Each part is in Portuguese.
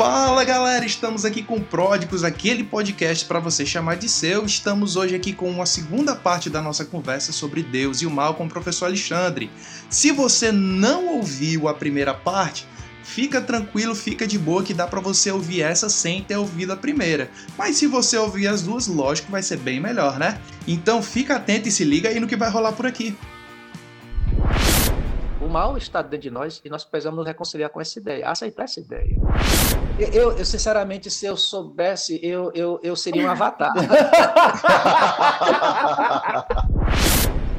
Fala galera, estamos aqui com Pródigos, aquele podcast para você chamar de seu. Estamos hoje aqui com uma segunda parte da nossa conversa sobre Deus e o mal com o professor Alexandre. Se você não ouviu a primeira parte, fica tranquilo, fica de boa que dá para você ouvir essa sem ter ouvido a primeira. Mas se você ouvir as duas, lógico vai ser bem melhor, né? Então fica atento e se liga aí no que vai rolar por aqui. O mal está dentro de nós e nós precisamos nos reconciliar com essa ideia, aceitar essa ideia. Eu, eu, sinceramente, se eu soubesse, eu, eu, eu seria um avatar.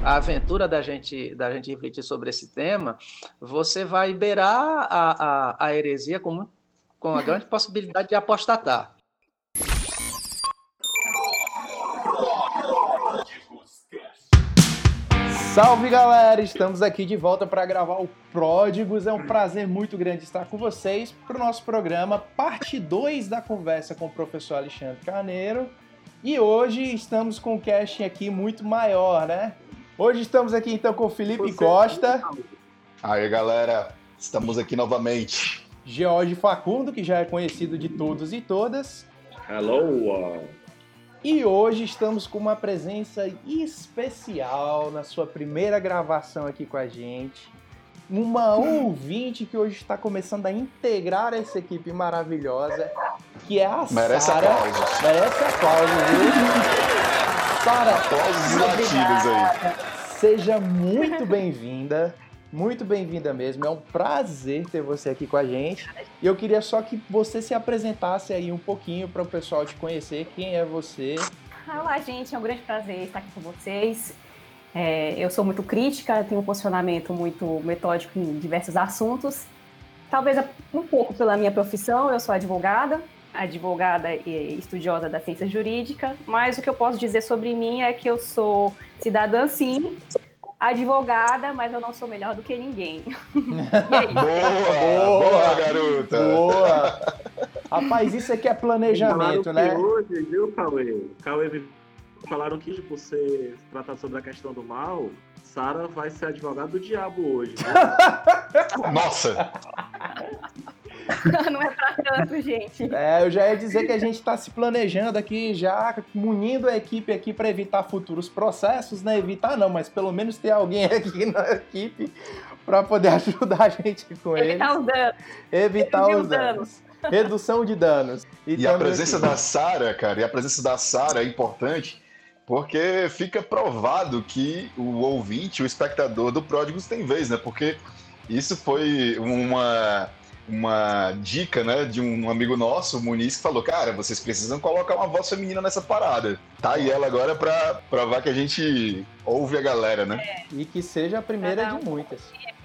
a aventura da gente, da gente refletir sobre esse tema, você vai beirar a, a, a heresia com, com a grande possibilidade de apostatar. Salve galera, estamos aqui de volta para gravar o Pródigos. É um prazer muito grande estar com vocês para o nosso programa, parte 2 da conversa com o professor Alexandre Carneiro. E hoje estamos com um casting aqui muito maior, né? Hoje estamos aqui então com o Felipe Você Costa. Aí galera, estamos aqui novamente. George Facundo, que já é conhecido de todos e todas. Hello! E hoje estamos com uma presença especial na sua primeira gravação aqui com a gente. Uma ouvinte que hoje está começando a integrar essa equipe maravilhosa, que é a Merece Sara. aplausos. Merece aplausos, viu? Sara, Aplausos latidos aí. seja muito bem-vinda. Muito bem-vinda mesmo. É um prazer ter você aqui com a gente. E eu queria só que você se apresentasse aí um pouquinho para o pessoal te conhecer. Quem é você? Olá, gente. É um grande prazer estar aqui com vocês. É, eu sou muito crítica, tenho um posicionamento muito metódico em diversos assuntos. Talvez um pouco pela minha profissão, eu sou advogada, advogada e estudiosa da ciência jurídica, mas o que eu posso dizer sobre mim é que eu sou cidadã, sim, advogada, mas eu não sou melhor do que ninguém. boa, boa, garota. Boa! Rapaz, isso aqui é planejamento, né? Hoje, viu, Cauê? Cauê me falaram que por ser tratado sobre a questão do mal, Sara vai ser advogada do diabo hoje. Né? Nossa! não é pra tanto, gente. É, eu já ia dizer que a gente está se planejando aqui, já munindo a equipe aqui para evitar futuros processos, né? Evitar não, mas pelo menos ter alguém aqui na equipe para poder ajudar a gente com ele. Evitar os danos. Evitar os danos. Redução de danos. E, a presença aqui. da Sara, cara, e a presença da Sara é importante porque fica provado que o ouvinte, o espectador do Pródigos tem vez, né? Porque isso foi uma uma dica, né, de um amigo nosso, o Muniz, que falou: Cara, vocês precisam colocar uma voz feminina nessa parada. Tá aí ela agora pra provar que a gente ouve a galera, né? É. E que seja a primeira de muitas.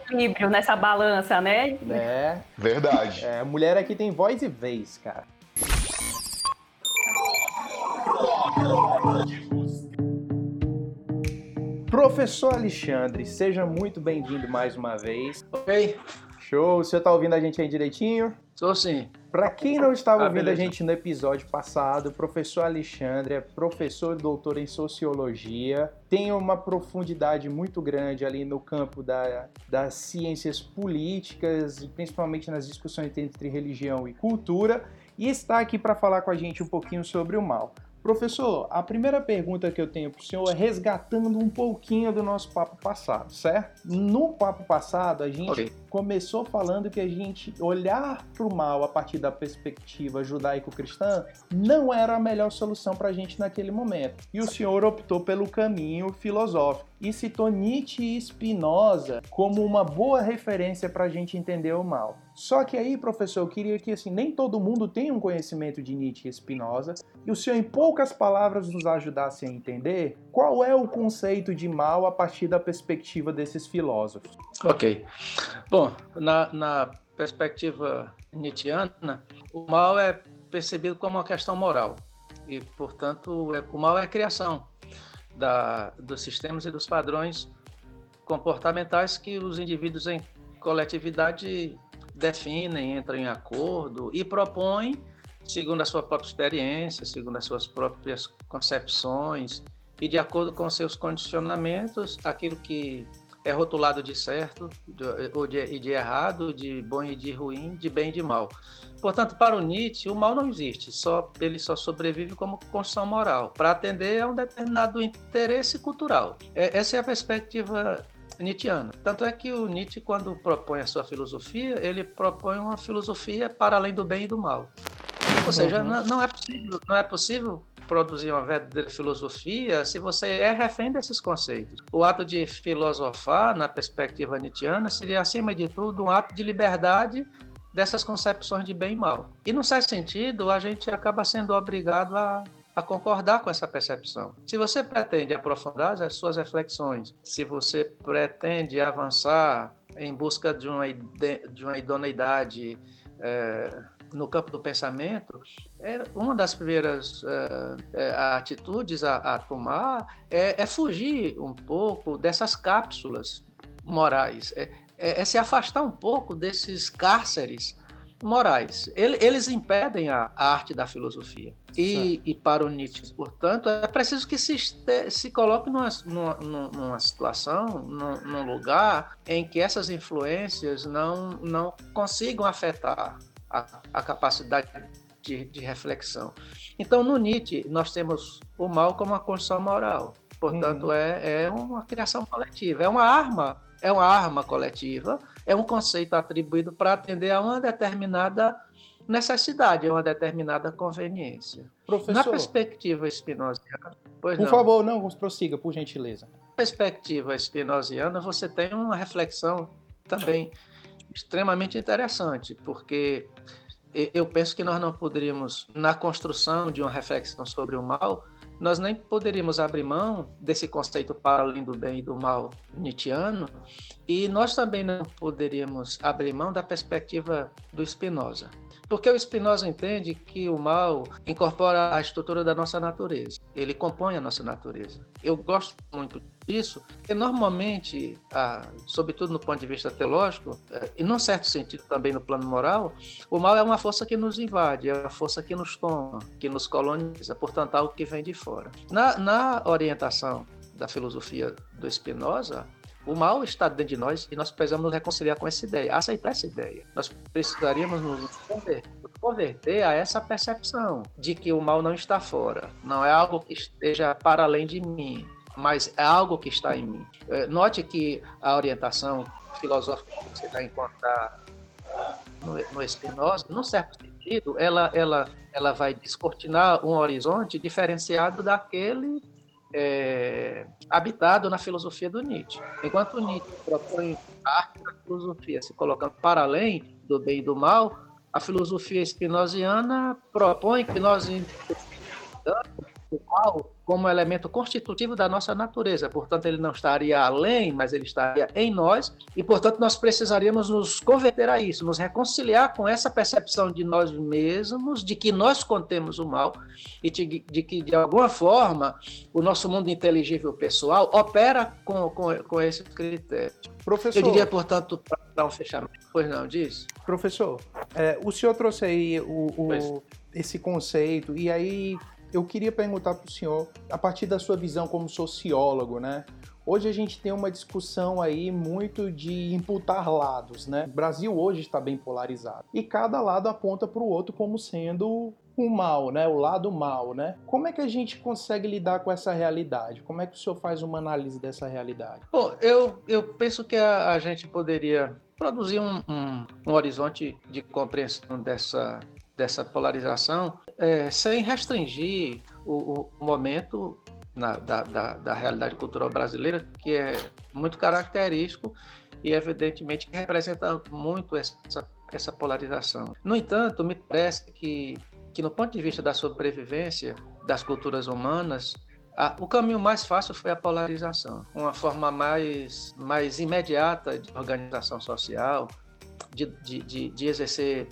Equilíbrio nessa balança, né? É. Verdade. É, mulher aqui tem voz e vez, cara. Professor Alexandre, seja muito bem-vindo mais uma vez. Ok. Show, você tá ouvindo a gente aí direitinho? Sou sim. Para quem não estava ah, ouvindo beleza. a gente no episódio passado, o professor Alexandre é professor e doutor em sociologia, tem uma profundidade muito grande ali no campo da, das ciências políticas e principalmente nas discussões entre religião e cultura, e está aqui para falar com a gente um pouquinho sobre o mal. Professor, a primeira pergunta que eu tenho para o senhor é resgatando um pouquinho do nosso papo passado, certo? No papo passado, a gente okay. começou falando que a gente olhar para o mal a partir da perspectiva judaico-cristã não era a melhor solução para a gente naquele momento. E o senhor optou pelo caminho filosófico e citou Nietzsche e Spinoza como uma boa referência para a gente entender o mal. Só que aí, professor, eu queria que assim, nem todo mundo tenha um conhecimento de Nietzsche e Spinoza, e o senhor, em poucas palavras, nos ajudasse a entender qual é o conceito de mal a partir da perspectiva desses filósofos. Ok. Bom, na, na perspectiva nietzschiana, o mal é percebido como uma questão moral, e, portanto, é, o mal é a criação da, dos sistemas e dos padrões comportamentais que os indivíduos em coletividade definem, entram em acordo e propõem, segundo a sua própria experiência, segundo as suas próprias concepções e de acordo com seus condicionamentos, aquilo que é rotulado de certo ou de, de errado, de bom e de ruim, de bem e de mal. Portanto, para o Nietzsche, o mal não existe, só ele só sobrevive como construção moral, para atender a um determinado interesse cultural. É, essa é a perspectiva nietzschiana. Tanto é que o Nietzsche, quando propõe a sua filosofia, ele propõe uma filosofia para além do bem e do mal. Ou seja, uhum. não, não, é possível, não é possível produzir uma verdadeira filosofia se você é refém desses conceitos. O ato de filosofar, na perspectiva nietzschiana, seria, acima de tudo, um ato de liberdade dessas concepções de bem e mal. E, num certo sentido, a gente acaba sendo obrigado a, a concordar com essa percepção. Se você pretende aprofundar as suas reflexões, se você pretende avançar em busca de uma, de uma idoneidade é, no campo do pensamento, é, uma das primeiras é, é, atitudes a, a tomar é, é, fugir um pouco dessas cápsulas morais, é, é, é se afastar um pouco desses cárceres morais. eles impedem a, arte da filosofia. E, e, para o Nietzsche, portanto, é preciso que se, se coloque numa, numa, numa situação, num, num, lugar em que essas influências não, não consigam afetar a, a capacidade de, de, reflexão. Então, no Nietzsche, nós temos o mal como uma construção moral. Portanto, uhum. é, é uma criação coletiva, é uma arma, é uma arma coletiva, é um conceito atribuído para atender a uma determinada necessidade, a uma determinada conveniência. Professor, Na perspectiva espinosiana, por não. favor, não, prossiga, por gentileza. Na perspectiva espinosiana, você tem uma reflexão também extremamente interessante, porque eu penso que nós não poderíamos, na construção de uma reflexão sobre o mal, nós nem poderíamos abrir mão desse conceito para além do bem e do mal nietzschiano, e nós também não poderíamos abrir mão da perspectiva do Spinoza. Porque o Spinoza entende que o mal incorpora a estrutura da nossa natureza, ele compõe a nossa natureza. Eu gosto muito disso, porque normalmente, ah, sobretudo no ponto de vista teológico, eh, e num certo sentido também no plano moral, o mal é uma força que nos invade, é uma força que nos toma, que nos coloniza, portanto, algo que vem de fora. Na, na orientação da filosofia do Spinoza, o mal está dentro de nós e nós precisamos nos reconciliar com essa ideia, aceitar essa ideia. Nós precisaríamos nos converter a essa percepção de que o mal não está fora, não é algo que esteja para além de mim, mas é algo que está em mim. É, note que a orientação filosófica que você vai encontrar no, no num certo sentido, ela, ela, ela vai descortinar um horizonte diferenciado daquele é, habitado na filosofia do Nietzsche. Enquanto Nietzsche propõe a filosofia se colocando para além do bem e do mal, a filosofia spinoziana propõe que nós o mal como elemento constitutivo da nossa natureza. Portanto, ele não estaria além, mas ele estaria em nós, e, portanto, nós precisaríamos nos converter a isso, nos reconciliar com essa percepção de nós mesmos, de que nós contemos o mal, e de, de que, de alguma forma, o nosso mundo inteligível pessoal opera com, com, com esse critério. Professor, Eu diria, portanto, para dar um fechamento. Pois não, diz? Professor, é, o senhor trouxe aí o, o esse conceito, e aí eu queria perguntar para o senhor, a partir da sua visão como sociólogo, né? Hoje a gente tem uma discussão aí muito de imputar lados, né? O Brasil hoje está bem polarizado. E cada lado aponta para o outro como sendo o mal, né? O lado mal, né? Como é que a gente consegue lidar com essa realidade? Como é que o senhor faz uma análise dessa realidade? Bom, eu, eu penso que a, a gente poderia produzir um, um, um horizonte de compreensão dessa, dessa polarização é, sem restringir o, o momento na, da, da, da, realidade cultural brasileira, que é muito característico e, evidentemente, representa muito essa, essa polarização. No entanto, me parece que, que, no ponto de vista da sobrevivência das culturas humanas, a, o caminho mais fácil foi a polarização, uma forma mais, mais imediata de organização social, de, de, de, de exercer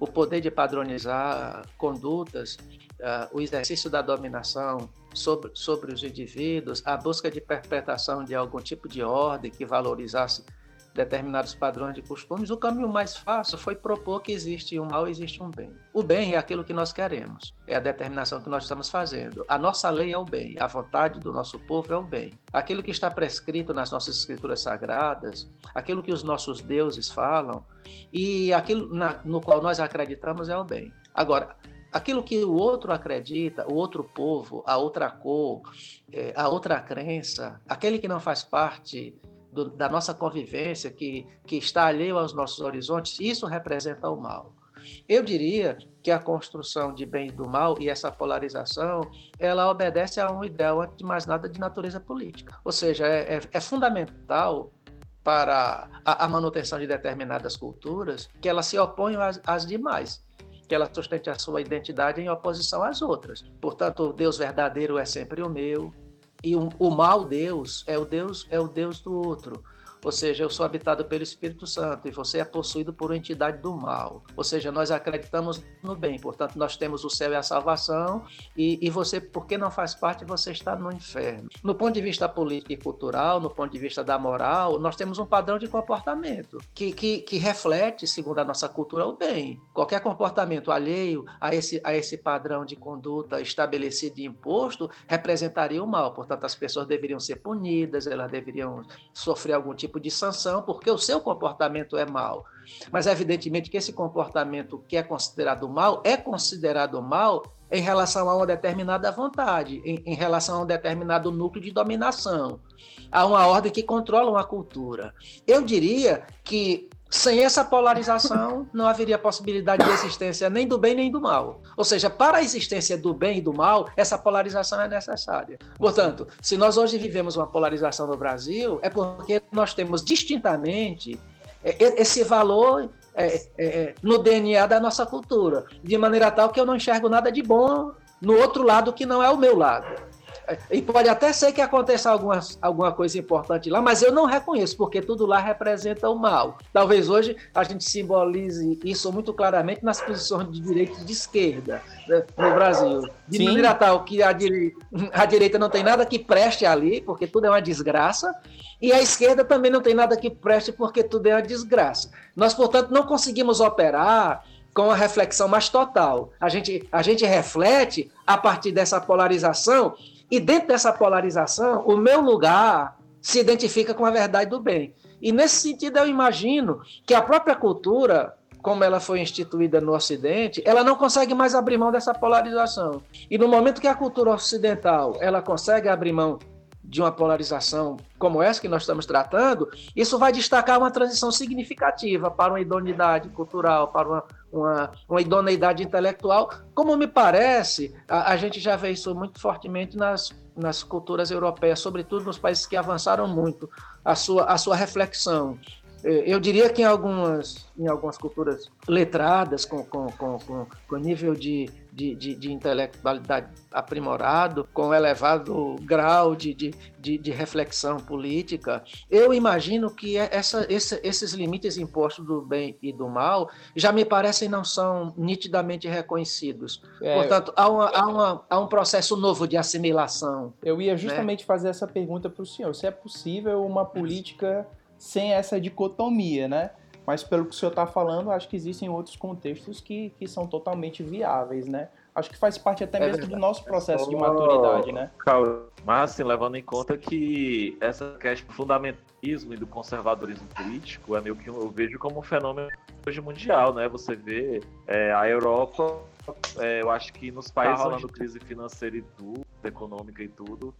o poder de padronizar condutas, uh, o exercício da dominação sobre, sobre os indivíduos, a busca de perpetração de algum tipo de ordem que valorizasse determinados padrões de costumes, o caminho mais fácil foi propor que existe um mal existe um bem. O bem é aquilo que nós queremos, é a determinação que nós estamos fazendo. A nossa lei é o bem, a vontade do nosso povo é o bem. Aquilo que está prescrito nas nossas escrituras sagradas, aquilo que os nossos deuses falam e aquilo na, no qual nós acreditamos é o bem. Agora, aquilo que o outro acredita, o outro povo, a outra cor, é, a outra crença, aquele que não faz parte do, da nossa convivência, que, que está alheio aos nossos horizontes, isso representa o mal. Eu diria que a construção de bem e do mal e essa polarização, ela obedece a um ideal, antes de mais nada, de natureza política. Ou seja, é, é, é fundamental para a, a, manutenção de determinadas culturas que elas se oponham às, às demais que ela sustente a sua identidade em oposição às outras. Portanto, o Deus verdadeiro é sempre o meu e o, o Deus é o Deus é o Deus do outro. Ou seja, eu sou habitado pelo Espírito Santo e você é possuído por uma entidade do mal. Ou seja, nós acreditamos no bem, portanto, nós temos o céu e a salvação, e, e você, porque não faz parte, você está no inferno. No ponto de vista político e cultural, no ponto de vista da moral, nós temos um padrão de comportamento que, que, que reflete, segundo a nossa cultura, o bem. Qualquer comportamento alheio a esse, a esse padrão de conduta estabelecido e imposto representaria o mal. Portanto, as pessoas deveriam ser punidas, elas deveriam sofrer algum tipo tipo de sanção, porque o seu comportamento é mau. Mas, evidentemente, que esse comportamento que é considerado mal é considerado mal em relação a uma determinada vontade, em, em, relação a um determinado núcleo de dominação, a uma ordem que controla uma cultura. Eu diria que sem essa polarização, não haveria possibilidade de existência nem do bem nem do mal. Ou seja, para a existência do bem e do mal, essa polarização é necessária. Portanto, se nós hoje vivemos uma polarização no Brasil, é porque nós temos distintamente é, esse valor é, é, é no DNA da nossa cultura, de maneira tal que eu não enxergo nada de bom no outro lado que não é o meu lado. E pode até ser que aconteça alguma, alguma coisa importante lá, mas eu não reconheço, porque tudo lá representa o mal. Talvez hoje a gente simbolize isso muito claramente nas posições de direita e de esquerda né, no Brasil. De Sim. maneira tal que a direita, a direita não tem nada que preste ali, porque tudo é uma desgraça, e a esquerda também não tem nada que preste, porque tudo é uma desgraça. Nós, portanto, não conseguimos operar com a reflexão mais total. A gente, a gente reflete a partir dessa polarização e dentro dessa polarização, o meu lugar se identifica com a verdade do bem. E nesse sentido, eu imagino que a própria cultura, como ela foi instituída no Ocidente, ela não consegue mais abrir mão dessa polarização. E no momento que a cultura ocidental ela consegue abrir mão de uma polarização como essa que nós estamos tratando, isso vai destacar uma transição significativa para uma idoneidade cultural, para uma, uma, uma idoneidade intelectual. Como me parece, a, a, gente já vê isso muito fortemente nas, nas culturas europeias, sobretudo nos países que avançaram muito, a sua, a sua reflexão. Eu diria que em algumas, em algumas culturas letradas, com, com, com, com, com nível de, de, de, de, intelectualidade aprimorado, com elevado grau de, de, de, de reflexão política, eu imagino que é essa, esse, esses limites impostos do bem e do mal já me parecem não são nitidamente reconhecidos. É, Portanto, há, uma, há, uma, há um processo novo de assimilação. Eu ia né? justamente né? fazer essa pergunta para o senhor: se é possível uma política sem essa dicotomia, né? Mas pelo que o senhor está falando, acho que existem outros contextos que, que são totalmente viáveis, né? Acho que faz parte até é mesmo verdade. do nosso processo de maturidade, né? Mas assim, levando em conta que essa questão do fundamentalismo e do conservadorismo político é meio que eu vejo como um fenômeno hoje mundial, né? Você vê é, a Europa é, eu acho que nos países tá falando crise financeira e tudo, econômica e tudo,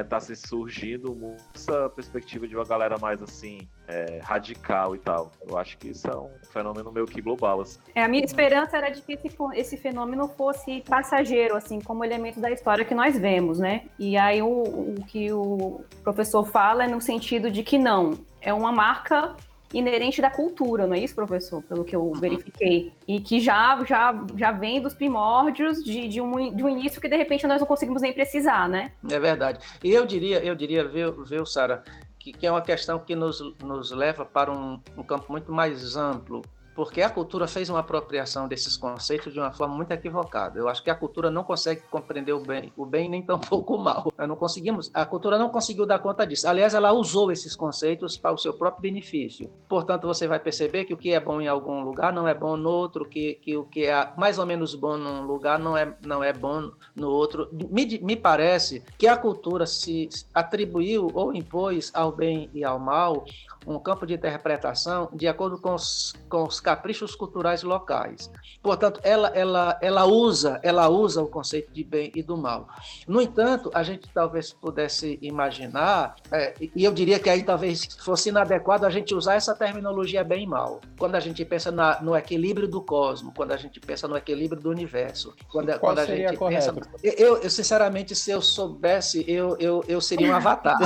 está se surgindo essa perspectiva de uma galera mais assim, é, radical e tal. Eu acho que isso é um fenômeno meio que global. Assim. É, a minha esperança era de que esse, fenômeno fosse passageiro, assim, como elemento da história que nós vemos, né? E aí o, o que o professor fala é no sentido de que não, é uma marca inerente da cultura, não é isso, professor? Pelo que eu verifiquei. E que já, já, já vem dos primórdios de, de, um, de um início que de repente nós não conseguimos nem precisar, né? É verdade. E eu diria, eu diria, viu, viu Sara, que, que, é uma questão que nos, nos leva para um, um campo muito mais amplo porque a cultura fez uma apropriação desses conceitos de uma forma muito equivocada. Eu acho que a cultura não consegue compreender o bem, o bem nem tampouco o mal. Nós não conseguimos, a cultura não conseguiu dar conta disso. Aliás, ela usou esses conceitos para o seu próprio benefício. Portanto, você vai perceber que o que é bom em algum lugar não é bom no outro, que, que o que é mais ou menos bom num lugar não é, não é bom no outro. Me, me parece que a cultura se atribuiu ou impôs ao bem e ao mal um campo de interpretação de acordo com os, com os caprichos culturais locais. Portanto, ela, ela, ela, usa, ela usa o conceito de bem e do mal. No entanto, a gente talvez pudesse imaginar, é, e eu diria que aí talvez fosse inadequado a gente usar essa terminologia bem e mal. Quando a gente pensa na, no equilíbrio do cosmos, quando a gente pensa no equilíbrio do universo, quando, Qual quando a seria gente correto? pensa. Eu, eu, sinceramente, se eu soubesse, eu, eu, eu seria um avatar.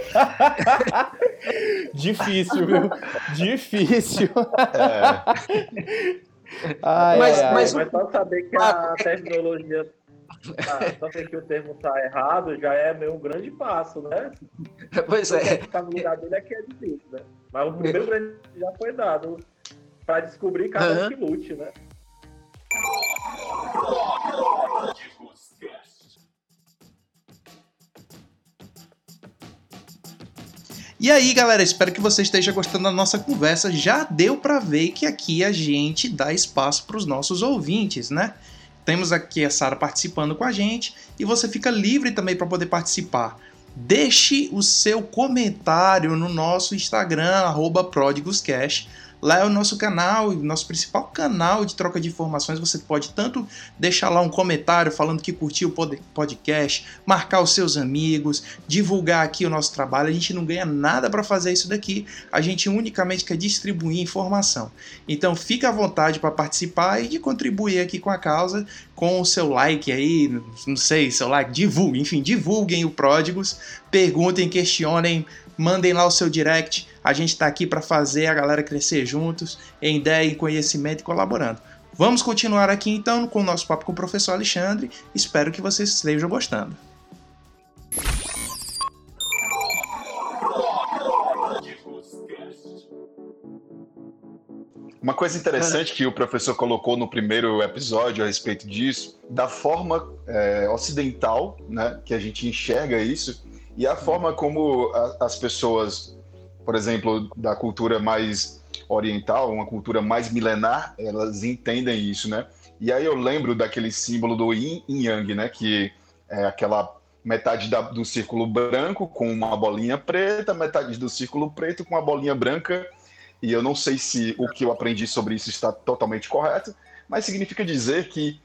Difícil, viu? Difícil. É, Ai, Mas- ai, mas- Mas só saber que a terminologia. ah, só saber que o termo está errado já é meio um grande passo, né? pois é. ficar no lugar dele é que é difícil, né? Mas o primeiro grande já foi dado para descobrir cada um Aham. que lute, né? E aí, galera, espero que você esteja gostando da nossa conversa. Já deu para ver que aqui a gente dá espaço para os nossos ouvintes, né? Temos aqui a Sara participando com a gente e você fica livre também para poder participar. Deixe o seu comentário no nosso Instagram, arroba. Lá é o nosso canal, nosso principal canal de troca de informações. Você pode tanto deixar lá um comentário falando que curtiu o pod- podcast, marcar os seus amigos, divulgar aqui o nosso trabalho. A gente não ganha nada para fazer isso daqui, a gente unicamente quer distribuir informação. Então fica à vontade para participar e de contribuir aqui com a causa com o seu like aí, não sei, seu like, divulguem, enfim, divulguem o Pródigos, perguntem, questionem, mandem lá o seu direct. A gente está aqui para fazer a galera crescer juntos, em ideia, em conhecimento e colaborando. Vamos continuar aqui então com o nosso papo com o professor Alexandre. Espero que vocês estejam gostando. Uma coisa interessante que o professor colocou no primeiro episódio a respeito disso, da forma é, ocidental né, que a gente enxerga isso e a forma como a- as pessoas, por exemplo, da cultura mais oriental, uma cultura mais milenar, elas entendem isso, né? E aí eu lembro daquele símbolo do yin e yang, né? Que é aquela metade da- do círculo branco com uma bolinha preta, metade do círculo preto com uma bolinha branca e eu não sei se o que eu aprendi sobre isso está totalmente correto, mas significa dizer que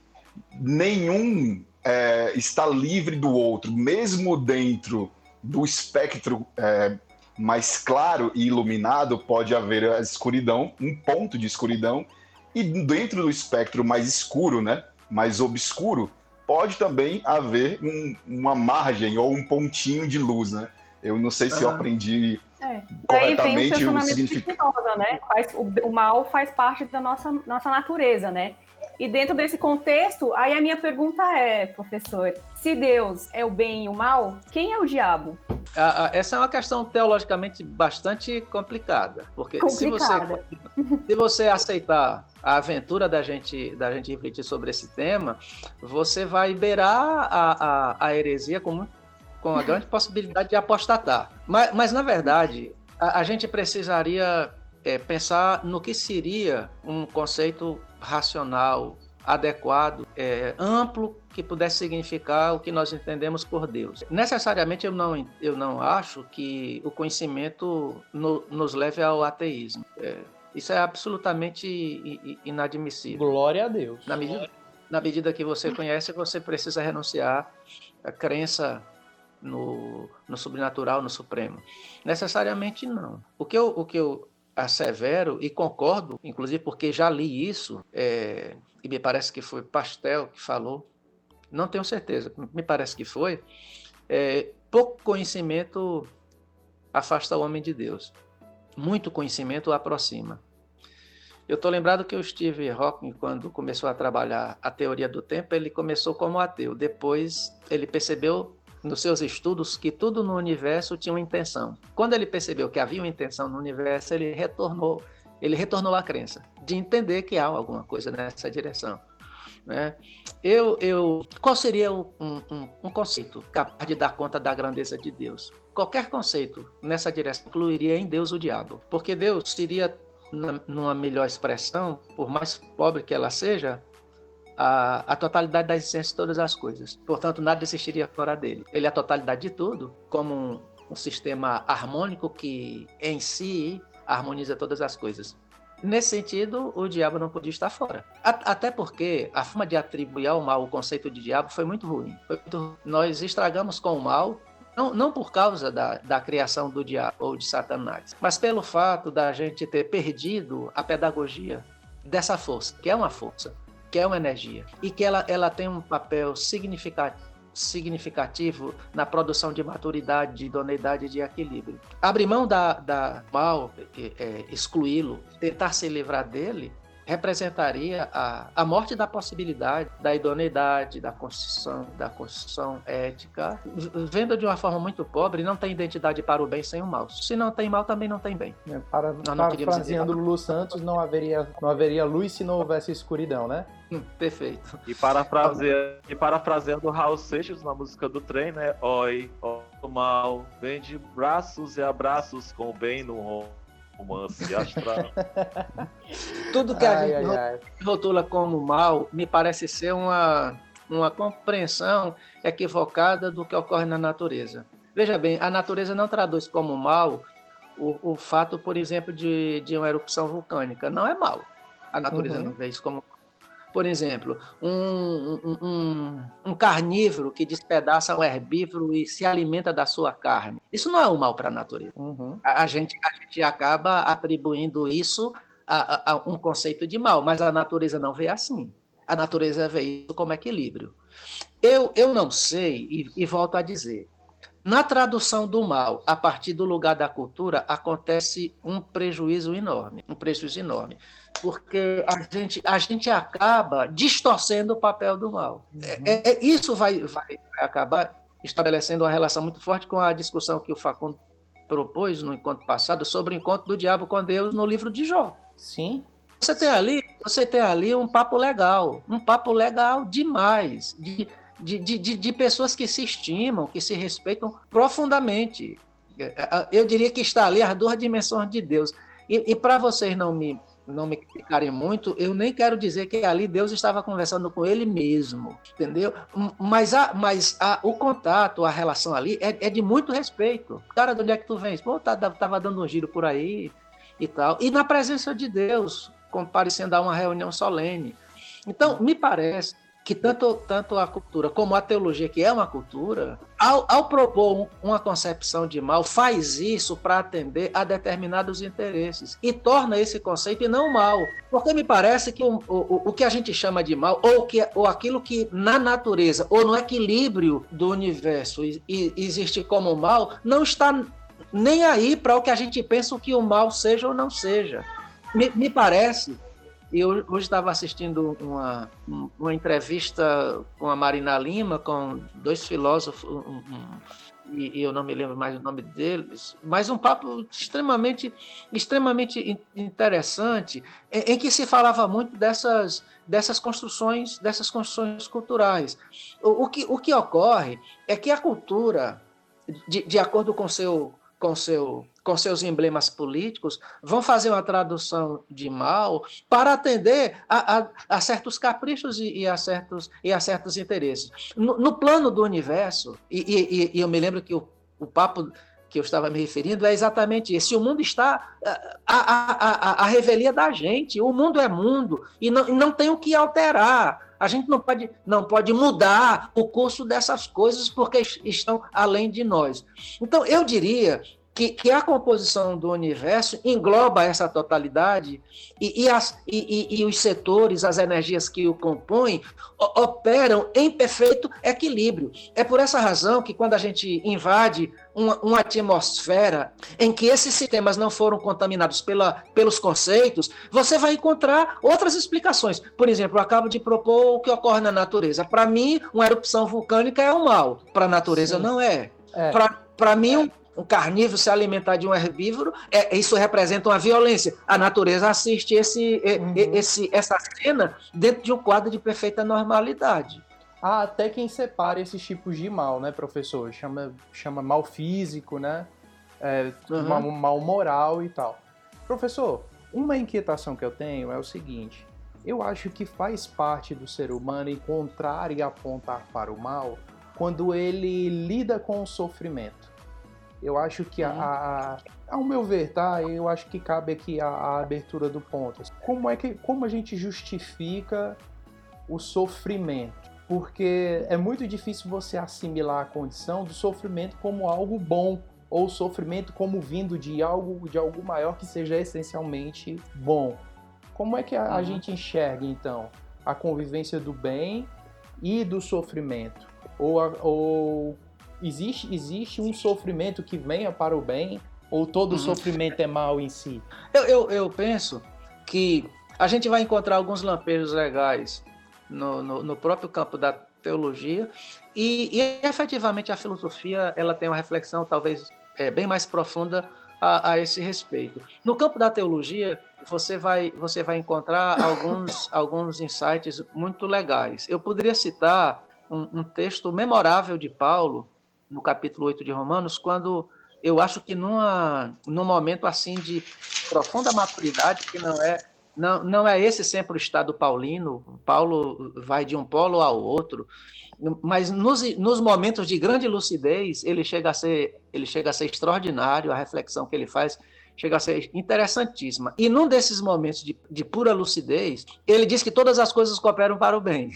nenhum é, está livre do outro, mesmo dentro do espectro é, mais claro e iluminado, pode haver a escuridão, um ponto de escuridão, e dentro do espectro mais escuro, né, mais obscuro, pode também haver um- uma margem ou um pontinho de luz, né? Eu não sei se eu Ah. aprendi É. Corretamente o significado. Né? Faz, o, o mal faz parte da nossa, nossa natureza, né? E dentro desse contexto, aí a minha pergunta é, professor, se Deus é o bem e o mal, quem é o diabo? A- a- Essa é uma questão teologicamente bastante complicada, porque se você, Complicada. se você aceitar a aventura da gente, da gente refletir sobre esse tema, você vai beirar a, a, a heresia com, com a grande possibilidade de apostatar. Mas, mas na verdade, a, a gente precisaria é, pensar no que seria um conceito racional, adequado, é, amplo, que pudesse significar o que nós entendemos por Deus. Necessariamente eu não, eu não acho que o conhecimento no- nos leve ao ateísmo. É, isso é absolutamente inadmissível. Glória a Deus. Na medida, na medida que você conhece, você precisa renunciar à crença no, no sobrenatural, no supremo. Necessariamente não. O que eu, o que eu assevero e concordo, inclusive porque já li isso, é, e me parece que foi Pastel que falou, não tenho certeza, me parece que foi, é, pouco conhecimento afasta o homem de Deus. Muito conhecimento o aproxima. Eu estou lembrado que o Steve Hawking, quando começou a trabalhar a teoria do tempo, ele começou como ateu. Depois ele percebeu nos seus estudos que tudo no universo tinha uma intenção. Quando ele percebeu que havia uma intenção no universo, ele retornou, ele retornou à crença de entender que há alguma coisa nessa direção. Né? Eu, eu, qual seria um, um, um, conceito capaz de dar conta da grandeza de Deus? Qualquer conceito nessa direção incluiria em Deus o diabo, porque Deus seria, numa melhor expressão, por mais pobre que ela seja, a, a totalidade da existência de todas as coisas. Portanto, nada existiria fora dele. Ele é a totalidade de tudo, como um, um sistema harmônico que em si harmoniza todas as coisas. Nesse sentido, o diabo não podia estar fora. Até porque a forma de atribuir ao mal o conceito de diabo foi muito ruim. Foi muito... Nós estragamos com o mal, não, não por causa da, da criação do diabo ou de Satanás, mas pelo fato da gente ter perdido a pedagogia dessa força, que é uma força que é uma energia, e que ela, ela tem um papel significativo significativo na produção de maturidade, de idoneidade de equilíbrio. Abrir mão da, da mal, é, é, excluí-lo, tentar se livrar dele, representaria a, a morte da possibilidade da idoneidade, da constituição, da constituição ética. Vendo de uma forma muito pobre, não tem identidade para o bem sem o mal. Se não tem mal, também não tem bem. É, para, parafraseando Lulu Santos, não haveria, não haveria luz se não houvesse escuridão, né? Hum, perfeito. E parafraseando, e parafraseando Raul Seixas na música do trem, né? Oi, o mal, vem de braços e abraços com o bem no romance astral. Tudo que a ai, gente ai, ai. rotula como mal me parece ser uma, uma compreensão equivocada do que ocorre na natureza. Veja bem, a natureza não traduz como mal o, o fato, por exemplo, de, de uma erupção vulcânica. Não é mal. A natureza uhum. não vê isso como por exemplo, um, um, um, carnívoro que despedaça um herbívoro e se alimenta da sua carne. Isso não é um mal para a natureza. Uhum. A, a, gente, a gente acaba atribuindo isso a, a, a um conceito de mal, mas a natureza não vê assim. A natureza vê isso como equilíbrio. Eu, eu não sei, e, e volto a dizer, na tradução do mal, a partir do lugar da cultura, acontece um prejuízo enorme, um prejuízo enorme, porque a gente, a gente acaba distorcendo o papel do mal. Uhum. É, é, isso vai, vai, vai acabar estabelecendo uma relação muito forte com a discussão que o Facundo propôs no encontro passado sobre o encontro do diabo com Deus no livro de Jó. Sim. Você tem ali, você tem ali um papo legal, um papo legal demais, de de, de, de, pessoas que se estimam, que se respeitam profundamente. Eu diria que está ali as duas dimensões de Deus. E, e para vocês não me não me criticarem muito, eu nem quero dizer que ali Deus estava conversando com ele mesmo, entendeu? Mas, a, mas a, o contato, a relação ali é, é, de muito respeito. Cara, de onde é que tu vens? Pô, tá, tava dando um giro por aí e tal. E na presença de Deus, comparecendo a uma reunião solene. Então, me parece que tanto, tanto a cultura como a teologia, que é uma cultura, ao, ao propor uma concepção de mal, faz isso para atender a determinados interesses e torna esse conceito não mal. Porque me parece que o, o, o que a gente chama de mal, ou, que, ou aquilo que na natureza, ou no equilíbrio do universo e, e existe como mal, não está nem aí para o que a gente pensa que o mal seja ou não seja. Me, me parece e eu hoje estava assistindo uma, uma entrevista com a Marina Lima, com dois filósofos, um, um, e, eu não me lembro mais o nome deles, mas um papo extremamente, extremamente interessante, em, em que se falava muito dessas, dessas construções, dessas construções culturais. O, o, que, o que ocorre é que a cultura, de, de acordo com seu, com seu com seus emblemas políticos, vão fazer uma tradução de mal para atender a, a, a certos caprichos e, e, a certos, e a certos interesses. No, no plano do universo, e, e, eu me lembro que o, o papo que eu estava me referindo é exatamente esse. O mundo está a, a, a, a revelia da gente. O mundo é mundo e não, não tem o que alterar. A gente não pode, não pode mudar o curso dessas coisas porque estão além de nós. Então, eu diria que, que a composição do universo engloba essa totalidade e, e, as, e, e, os setores, as energias que o compõem, operam em perfeito equilíbrio. É por essa razão que, quando a gente invade uma, uma, atmosfera em que esses sistemas não foram contaminados pela, pelos conceitos, você vai encontrar outras explicações. Por exemplo, eu acabo de propor o que ocorre na natureza. Para mim, uma erupção vulcânica é um mal, para a natureza Sim. não é. é. Para mim, um, um carnívoro se alimentar de um herbívoro, é, isso representa uma violência. A natureza assiste esse, uhum. esse, essa cena dentro de um quadro de perfeita normalidade. Há até quem separe esses tipos de mal, né, professor? Chama, chama mal físico, né? É, uhum. mal, mal moral e tal. Professor, uma inquietação que eu tenho é o seguinte: eu acho que faz parte do ser humano encontrar e apontar para o mal quando ele lida com o sofrimento. Eu acho que, a, a, ao meu ver, tá? Eu acho que cabe aqui a, a, abertura do ponto. Como é que, como a gente justifica o sofrimento? Porque é muito difícil você assimilar a condição do sofrimento como algo bom ou o sofrimento como vindo de algo de algo maior que seja essencialmente bom. Como é que a, a uhum. gente enxerga então a convivência do bem e do sofrimento? Ou, ou existe, existe um sofrimento que venha para o bem ou todo uhum. sofrimento é mal em si? Eu, eu, eu, penso que a gente vai encontrar alguns lampejos legais no, no, no próprio campo da teologia e, e, efetivamente a filosofia ela tem uma reflexão talvez é, bem mais profunda a, a, esse respeito. No campo da teologia você vai você vai encontrar alguns alguns insights muito legais. Eu poderia citar um, um texto memorável de Paulo no capítulo 8 de Romanos, quando eu acho que numa, num momento assim de profunda maturidade, que não é não, não é esse sempre o estado paulino, Paulo vai de um polo ao outro, mas nos, nos momentos de grande lucidez, ele chega a ser ele chega a ser extraordinário, a reflexão que ele faz chega a ser interessantíssima. E num desses momentos de, de pura lucidez, ele diz que todas as coisas cooperam para o bem.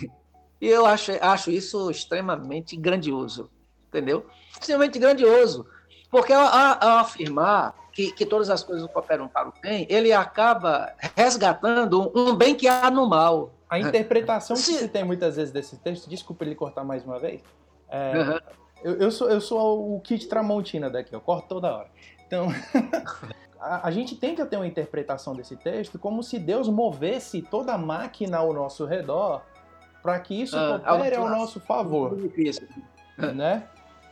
E eu acho, acho isso extremamente grandioso entendeu? Extremamente grandioso. Porque ao, ao afirmar que, que, todas as coisas cooperam para o bem, ele acaba resgatando um bem que há no mal. A interpretação que se tem muitas vezes desse texto, desculpa ele cortar mais uma vez, é, uhum. eu, eu, sou, eu sou o kit Tramontina daqui, eu corto toda hora. Então, a, a, gente a ter uma interpretação desse texto como se Deus movesse toda a máquina ao nosso redor para que isso ah, coopere ao nosso favor. Né?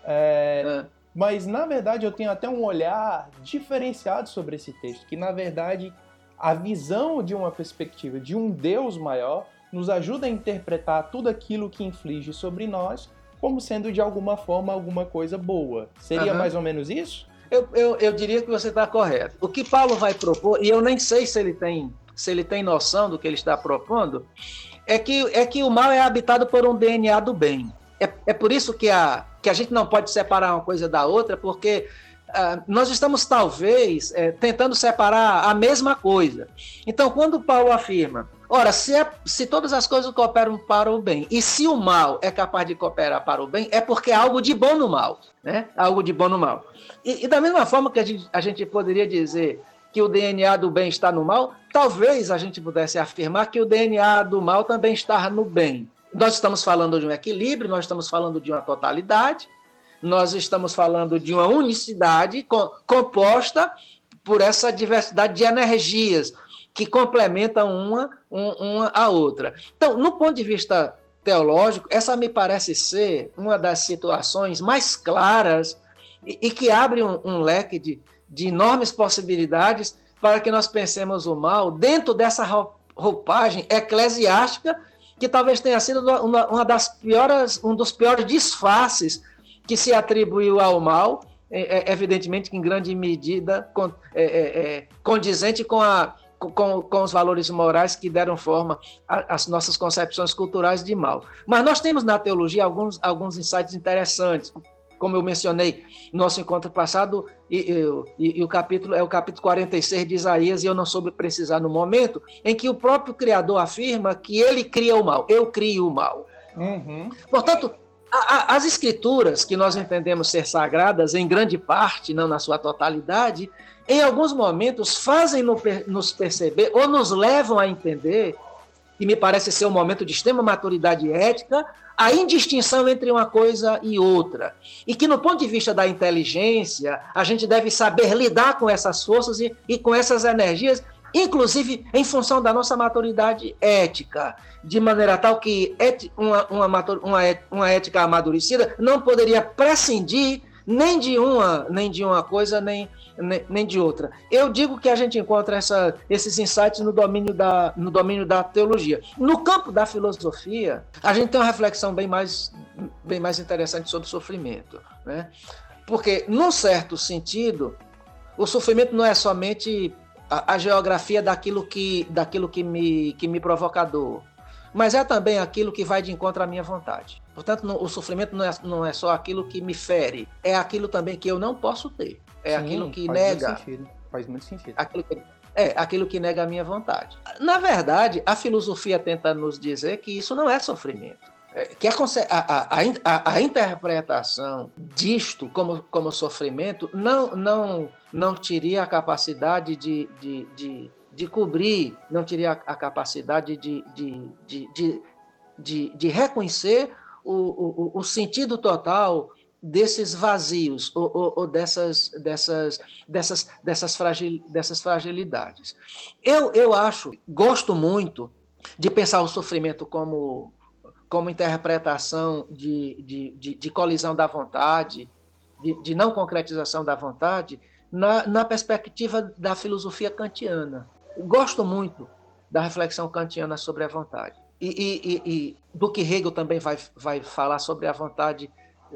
É, é. Mas, na verdade, eu tenho até um olhar diferenciado sobre esse texto, que, na verdade, a visão de uma perspectiva de um Deus maior nos ajuda a interpretar tudo aquilo que inflige sobre nós como sendo, de alguma forma, alguma coisa boa. Seria uhum. mais ou menos isso? Eu, eu, eu diria que você está correto. O que Paulo vai propor, e eu nem sei se ele tem, se ele tem noção do que ele está propondo, é que, é que o mal é habitado por um DNA do bem. É, é por isso que a, que a gente não pode separar uma coisa da outra, porque uh, nós estamos, talvez, é, tentando separar a mesma coisa. Então, quando Paulo afirma, ora, se, é, se todas as coisas cooperam para o bem, e se o mal é capaz de cooperar para o bem, é porque há algo de bom no mal, né? Algo de bom no mal. E, e da mesma forma que a gente, a gente poderia dizer que o DNA do bem está no mal, talvez a gente pudesse afirmar que o DNA do mal também está no bem. Nós estamos falando de um equilíbrio, nós estamos falando de uma totalidade, nós estamos falando de uma unicidade composta por essa diversidade de energias que complementam uma, uma a outra. Então, no ponto de vista teológico, essa me parece ser uma das situações mais claras e, e que abre um, um leque de, de enormes possibilidades para que nós pensemos o mal dentro dessa roupagem eclesiástica que talvez tenha sido uma, uma das piores, um dos piores disfarces que se atribuiu ao mal, é, é, evidentemente que em grande medida con, é, é, é condizente com, a, com, com, os valores morais que deram forma às nossas concepções culturais de mal. Mas nós temos na teologia alguns, alguns insights interessantes como eu mencionei no nosso encontro passado, e, e, e, o capítulo é o capítulo 46 de Isaías, e eu não soube precisar no momento, em que o próprio Criador afirma que ele cria o mal, eu crio o mal. Uhum. Portanto, as escrituras que nós entendemos ser sagradas, em grande parte, não na sua totalidade, em alguns momentos fazem nos perceber ou nos levam a entender, e me parece ser um momento de extrema maturidade ética, a indistinção entre uma coisa e outra. E que, no ponto de vista da inteligência, a gente deve saber lidar com essas forças e, e com essas energias, inclusive em função da nossa maturidade ética, de maneira tal que uma, uma, uma, uma ética amadurecida não poderia prescindir nem de uma, nem de uma coisa, nem, nem, nem de outra. Eu digo que a gente encontra essa, esses insights no domínio, da, no domínio da teologia. No campo da filosofia, a gente tem uma reflexão bem mais, bem mais interessante sobre o sofrimento. Né? Porque, num certo sentido, o sofrimento não é somente a, a geografia daquilo que, daquilo que, me, que me provoca dor, mas é também aquilo que vai de encontro à minha vontade. Portanto, no, o sofrimento não é, não é só aquilo que me fere, é aquilo também que eu não posso ter. É Sim, aquilo que faz nega. Muito sentido. Faz muito sentido. Aquilo que, é aquilo que nega a minha vontade. Na verdade, a filosofia tenta nos dizer que isso não é sofrimento. É, que a, a, a, a, interpretação disto como, como sofrimento não, não, não teria a capacidade de, de, de, de cobrir, não teria a capacidade de, de, de, de, de, de reconhecer o, o, o sentido total desses vazios ou, ou, ou, dessas, dessas, dessas, dessas, fragil, dessas fragilidades. Eu, eu acho, gosto muito de pensar o sofrimento como, como interpretação de, de, de, de colisão da vontade, de, de, não concretização da vontade, na, na perspectiva da filosofia kantiana. Gosto muito da reflexão kantiana sobre a vontade. E, e, e, do que Hegel também vai, vai falar sobre a vontade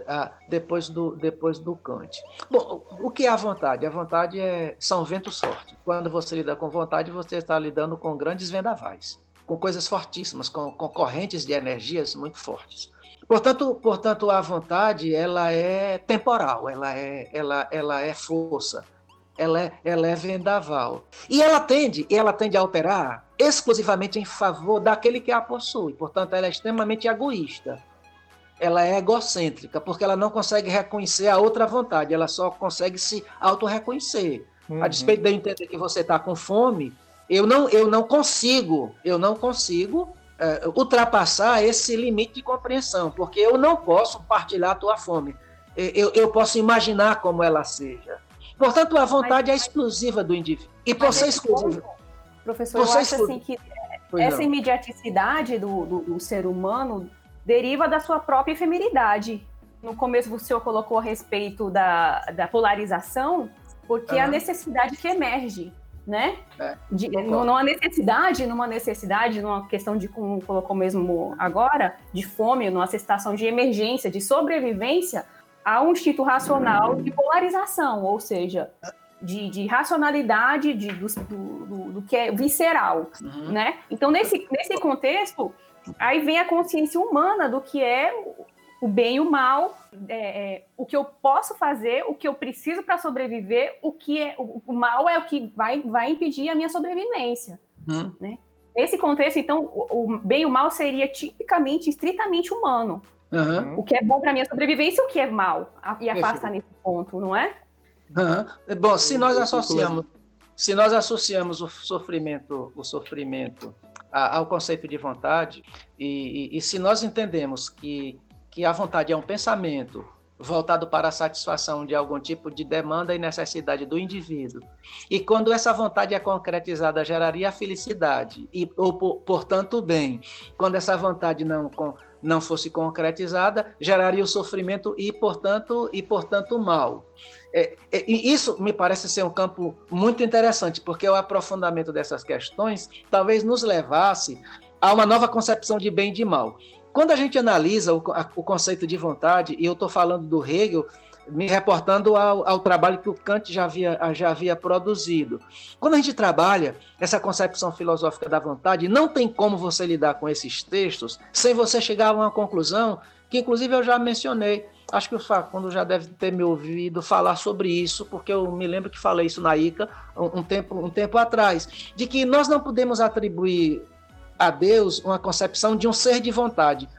ah, depois, do, depois do Kant. Bom, o que é a vontade? A vontade é, são ventos fortes. Quando você lida com vontade, você está lidando com grandes vendavais, com coisas fortíssimas, com, com correntes de energias muito fortes. Portanto, portanto, a vontade ela é temporal, ela é, ela, ela é força, ela é, ela é vendaval. E ela tende, ela tende a operar exclusivamente em favor daquele que a possui. Portanto, ela é extremamente egoísta. Ela é egocêntrica, porque ela não consegue reconhecer a outra vontade, ela só consegue se auto-reconhecer. Uhum. A despeito de eu entender que você está com fome, eu não, eu não consigo, eu não consigo é, ultrapassar esse limite de compreensão, porque eu não posso partilhar a tua fome. Eu, eu posso imaginar como ela seja. Portanto, a vontade mas, é exclusiva do indivíduo. E por ser exclusiva. Professor, eu acho assim que pois essa não. imediaticidade do, do, do, ser humano deriva da sua própria efemeridade. No começo o senhor colocou a respeito da, da polarização, porque uhum. a necessidade que emerge, né? É, de, numa necessidade, numa necessidade, numa questão de, como colocou mesmo agora, de fome, numa situação de emergência, de sobrevivência, há um instinto racional de polarização, ou seja, de, de racionalidade de, do, do, do, que é visceral, uhum. né? Então, nesse, nesse contexto, aí vem a consciência humana do que é o bem e o mal, é, é, o que eu posso fazer, o que eu preciso para sobreviver, o que é o, o, mal é o que vai, vai impedir a minha sobrevivência, uhum. né? Nesse contexto, então, o, o bem e o mal seria tipicamente, estritamente humano. Uhum. O que é bom para minha sobrevivência e o que é mal. E afasta nesse ponto, não é? Uhum. Bom, se nós associamos, se nós associamos o sofrimento, o sofrimento ao conceito de vontade, e, e, e se nós entendemos que, que a vontade é um pensamento voltado para a satisfação de algum tipo de demanda e necessidade do indivíduo. E quando essa vontade é concretizada, geraria a felicidade e ou portanto o bem. Quando essa vontade não não fosse concretizada, geraria o sofrimento e, portanto, e, portanto o mal. É, é, e isso me parece ser um campo muito interessante, porque o aprofundamento dessas questões talvez nos levasse a uma nova concepção de bem e de mal. Quando a gente analisa o, a, o conceito de vontade, e eu estou falando do Hegel, me reportando ao, ao, trabalho que o Kant já havia, já havia produzido. Quando a gente trabalha essa concepção filosófica da vontade, não tem como você lidar com esses textos sem você chegar a uma conclusão que, inclusive, eu já mencionei. Acho que o Facundo já deve ter me ouvido falar sobre isso, porque eu me lembro que falei isso na ICA um, tempo, um tempo atrás, de que nós não podemos atribuir a Deus uma concepção de um ser de vontade.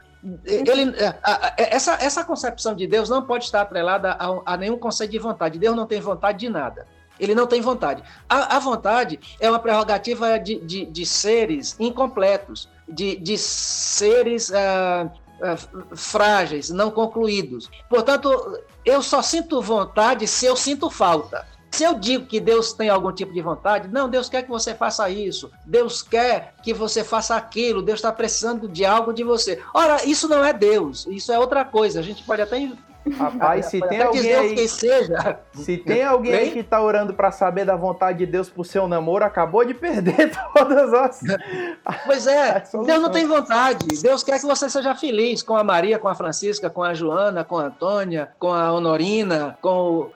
Ele, essa, essa concepção de Deus não pode estar atrelada a, a nenhum conceito de vontade. Deus não tem vontade de nada. Ele não tem vontade. A, a vontade é uma prerrogativa de, de, de seres incompletos, de, de seres uh, uh, frágeis, não concluídos. Portanto, eu só sinto vontade se eu sinto falta. Se eu digo que Deus tem algum tipo de vontade, não, Deus quer que você faça isso, Deus quer que você faça aquilo, Deus está precisando de algo de você. Ora, isso não é Deus, isso é outra coisa. A gente pode até Rapaz, se tem alguém aí, que seja. Se tem alguém aí que tá orando para saber da vontade de Deus pro seu namoro, acabou de perder todas as. Pois é, Deus não tem vontade. Deus quer que você seja feliz com a Maria, com a Francisca, com a Joana, com a Antônia, com a Honorina, com.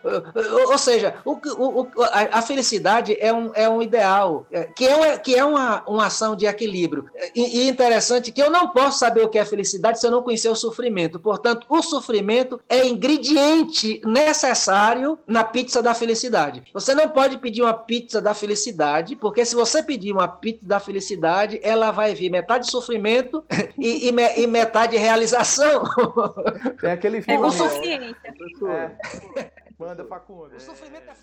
Ou seja, o, o, a felicidade é um, é um ideal, é, que é, que é uma, uma ação de equilíbrio. E, e interessante que eu não posso saber o que é felicidade se eu não conhecer o sofrimento. Portanto, o sofrimento é é ingrediente necessário na pizza da felicidade. Você não pode pedir uma pizza da felicidade, porque se você pedir uma pizza da felicidade, ela vai vir metade sofrimento e, e, e metade realização. Tem aquele filme. É consciência. É. Manda, Facundo. O sofrimento é...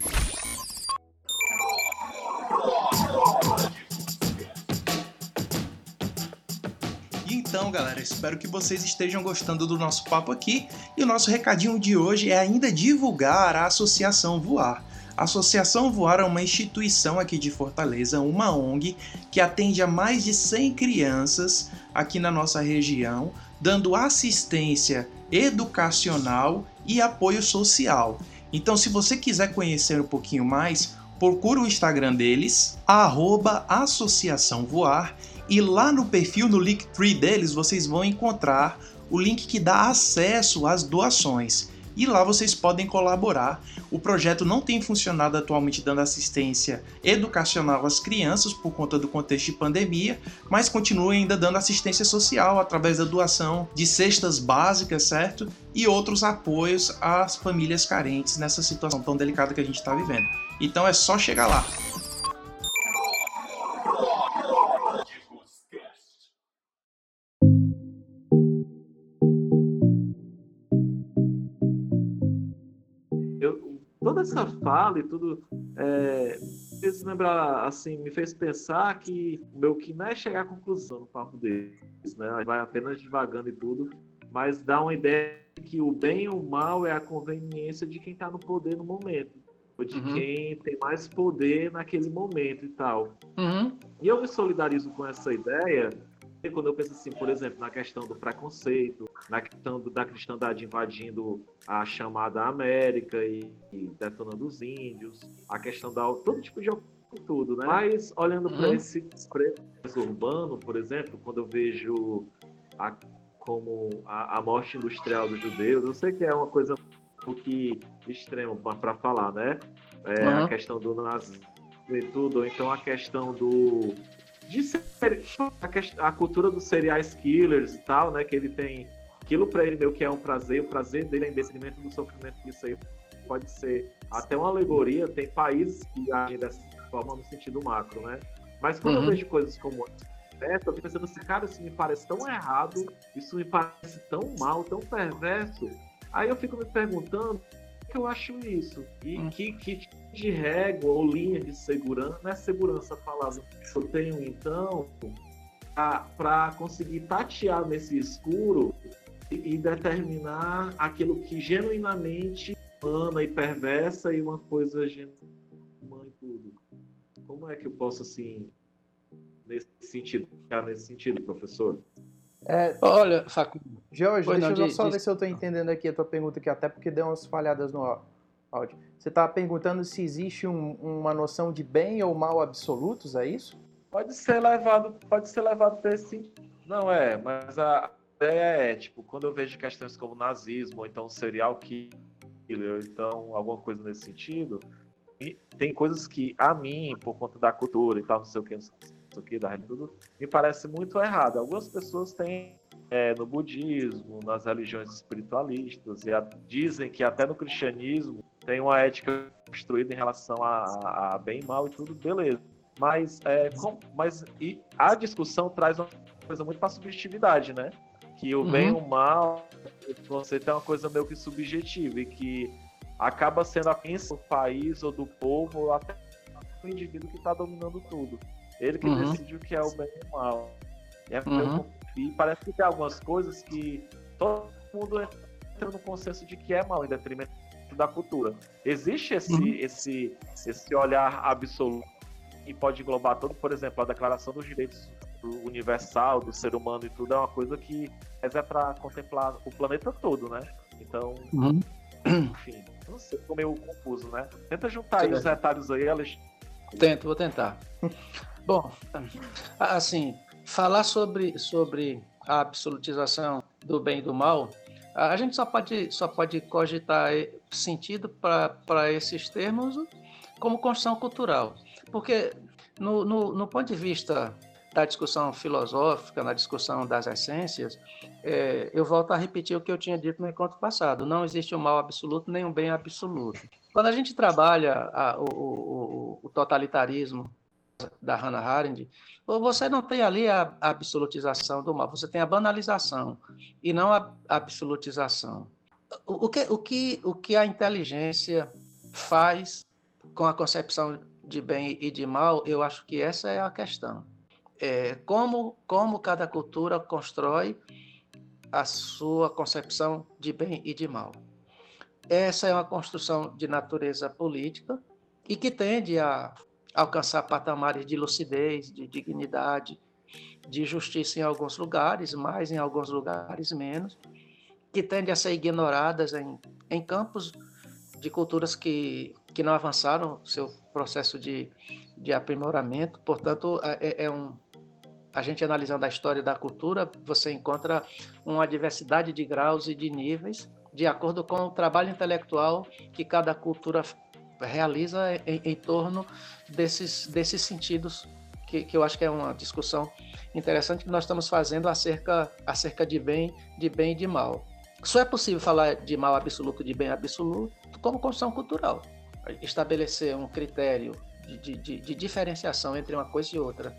Então, galera, espero que vocês estejam gostando do nosso papo aqui. E o nosso recadinho de hoje é ainda divulgar a Associação Voar. A Associação Voar é uma instituição aqui de Fortaleza, uma ONG que atende a mais de 100 crianças aqui na nossa região, dando assistência educacional e apoio social. Então, se você quiser conhecer um pouquinho mais, procura o Instagram deles, arroba Associação Voar, e lá no perfil, no Linktree deles, vocês vão encontrar o link que dá acesso às doações. E lá vocês podem colaborar. O projeto não tem funcionado atualmente dando assistência educacional às crianças por conta do contexto de pandemia, mas continua ainda dando assistência social através da doação de cestas básicas, certo? E outros apoios às famílias carentes nessa situação tão delicada que a gente está vivendo. Então é só chegar lá. Essa fala e tudo é, fez lembrar, assim, me fez pensar que meu que não é chegar à conclusão no papo deles, né? Vai apenas devagando e tudo, mas dá uma ideia que o bem e o mal é a conveniência de quem está no poder no momento, ou de uhum. quem tem mais poder naquele momento e tal. Uhum. E eu me solidarizo com essa ideia quando eu penso assim, por exemplo, na questão do preconceito, na questão do, da cristandade invadindo a chamada América e, e detonando os índios, a questão da todo tipo de tudo, né? Mas olhando uhum. para esse preço urbano, por exemplo, quando eu vejo a, como a, a, morte industrial dos judeus, eu sei que é uma coisa um pouco extremo para falar, né? É, uhum. A questão do nazismo e tudo, ou então a questão do de ser, a, a, cultura dos serial killers e tal, né? Que ele tem aquilo para ele meio que é um prazer, o prazer dele é em detrimento do sofrimento disso aí pode ser até uma alegoria. Tem países que agem dessa forma no sentido macro, né? Mas quando uhum. eu vejo coisas como essa, eu fico pensando assim, cara, isso me parece tão errado, isso me parece tão mal, tão perverso. Aí eu fico me perguntando que eu acho isso? E hum. que, que de régua ou linha de segurança, não é segurança a palavra que eu tenho então, para conseguir tatear nesse escuro e, e, determinar aquilo que genuinamente humana e perversa e uma coisa genuína e tudo. Como é que eu posso, assim, nesse sentido, ficar nesse sentido, professor? É, Olha, Facundo. Jorge, deixa não, eu só ver se eu estou entendendo aqui a tua pergunta aqui, até porque deu umas falhadas no áudio. Você está perguntando se existe um, uma noção de bem ou mal absolutos, é isso? Pode ser levado, pode ser levado para esse. Não é, mas a ideia é, tipo, quando eu vejo questões como nazismo, ou então serial killer, ou então alguma coisa nesse sentido, tem coisas que a mim, por conta da cultura e tal, não sei o que, não sei isso aqui, da tudo, me parece muito errado. Algumas pessoas têm é, no budismo, nas religiões espiritualistas, e a, dizem que até no cristianismo tem uma ética construída em relação a, a bem e mal e tudo, beleza. Mas, é, com, mas e a discussão traz uma coisa muito para subjetividade, né? Que o uhum. bem e o mal, você tem uma coisa meio que subjetiva e que acaba sendo a pensa do país ou do povo ou até do indivíduo que está dominando tudo. Ele que uhum. decide o que é o bem e o mal. E, é uhum. e parece que tem algumas coisas que todo mundo entra no consenso de que é mal em detrimento da cultura. Existe esse, uhum. esse, esse olhar absoluto e pode englobar todo, por exemplo, a Declaração dos Direitos Universal do ser humano e tudo é uma coisa que é para contemplar o planeta todo, né? Então, uhum. enfim, não sei, ficou meio confuso, né? Tenta juntar aí os detalhes aí, Alex. Tento, vou tentar. Bom, assim, falar sobre, sobre a absolutização do bem e do mal, a gente só pode, só pode cogitar sentido para esses termos como construção cultural. Porque, no, no, no, ponto de vista da discussão filosófica, na discussão das essências, é, eu volto a repetir o que eu tinha dito no encontro passado: não existe um mal absoluto nem um bem absoluto. Quando a gente trabalha a, o, o, o totalitarismo da Hannah Arendt, você não tem ali a absolutização do mal, você tem a banalização e não a absolutização. O que, o que, o que a inteligência faz com a concepção de bem e de mal, eu acho que essa é a questão. É como, como cada cultura constrói a sua concepção de bem e de mal. Essa é uma construção de natureza política e que tende a alcançar patamares de lucidez, de dignidade, de justiça em alguns lugares, mais em alguns lugares menos, que tendem a ser ignoradas em, em campos de culturas que, que não avançaram seu processo de, de aprimoramento. Portanto, é, é, é um, a gente analisando a história da cultura, você encontra uma diversidade de graus e de níveis, de acordo com o trabalho intelectual que cada cultura realiza em, em torno desses, desses sentidos, que, que eu acho que é uma discussão interessante que nós estamos fazendo acerca, acerca de bem, de bem e de mal. Só é possível falar de mal absoluto e de bem absoluto como construção cultural. Estabelecer um critério de, de, de, diferenciação entre uma coisa e outra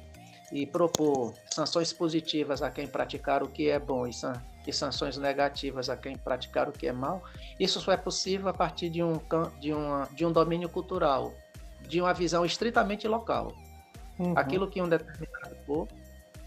e propor sanções positivas a quem praticar o que é bom e, san, e sanções negativas a quem praticar o que é mal, isso só é possível a partir de um, de uma, de um domínio cultural, de uma visão estritamente local. Uhum. Aquilo que um determinado povo,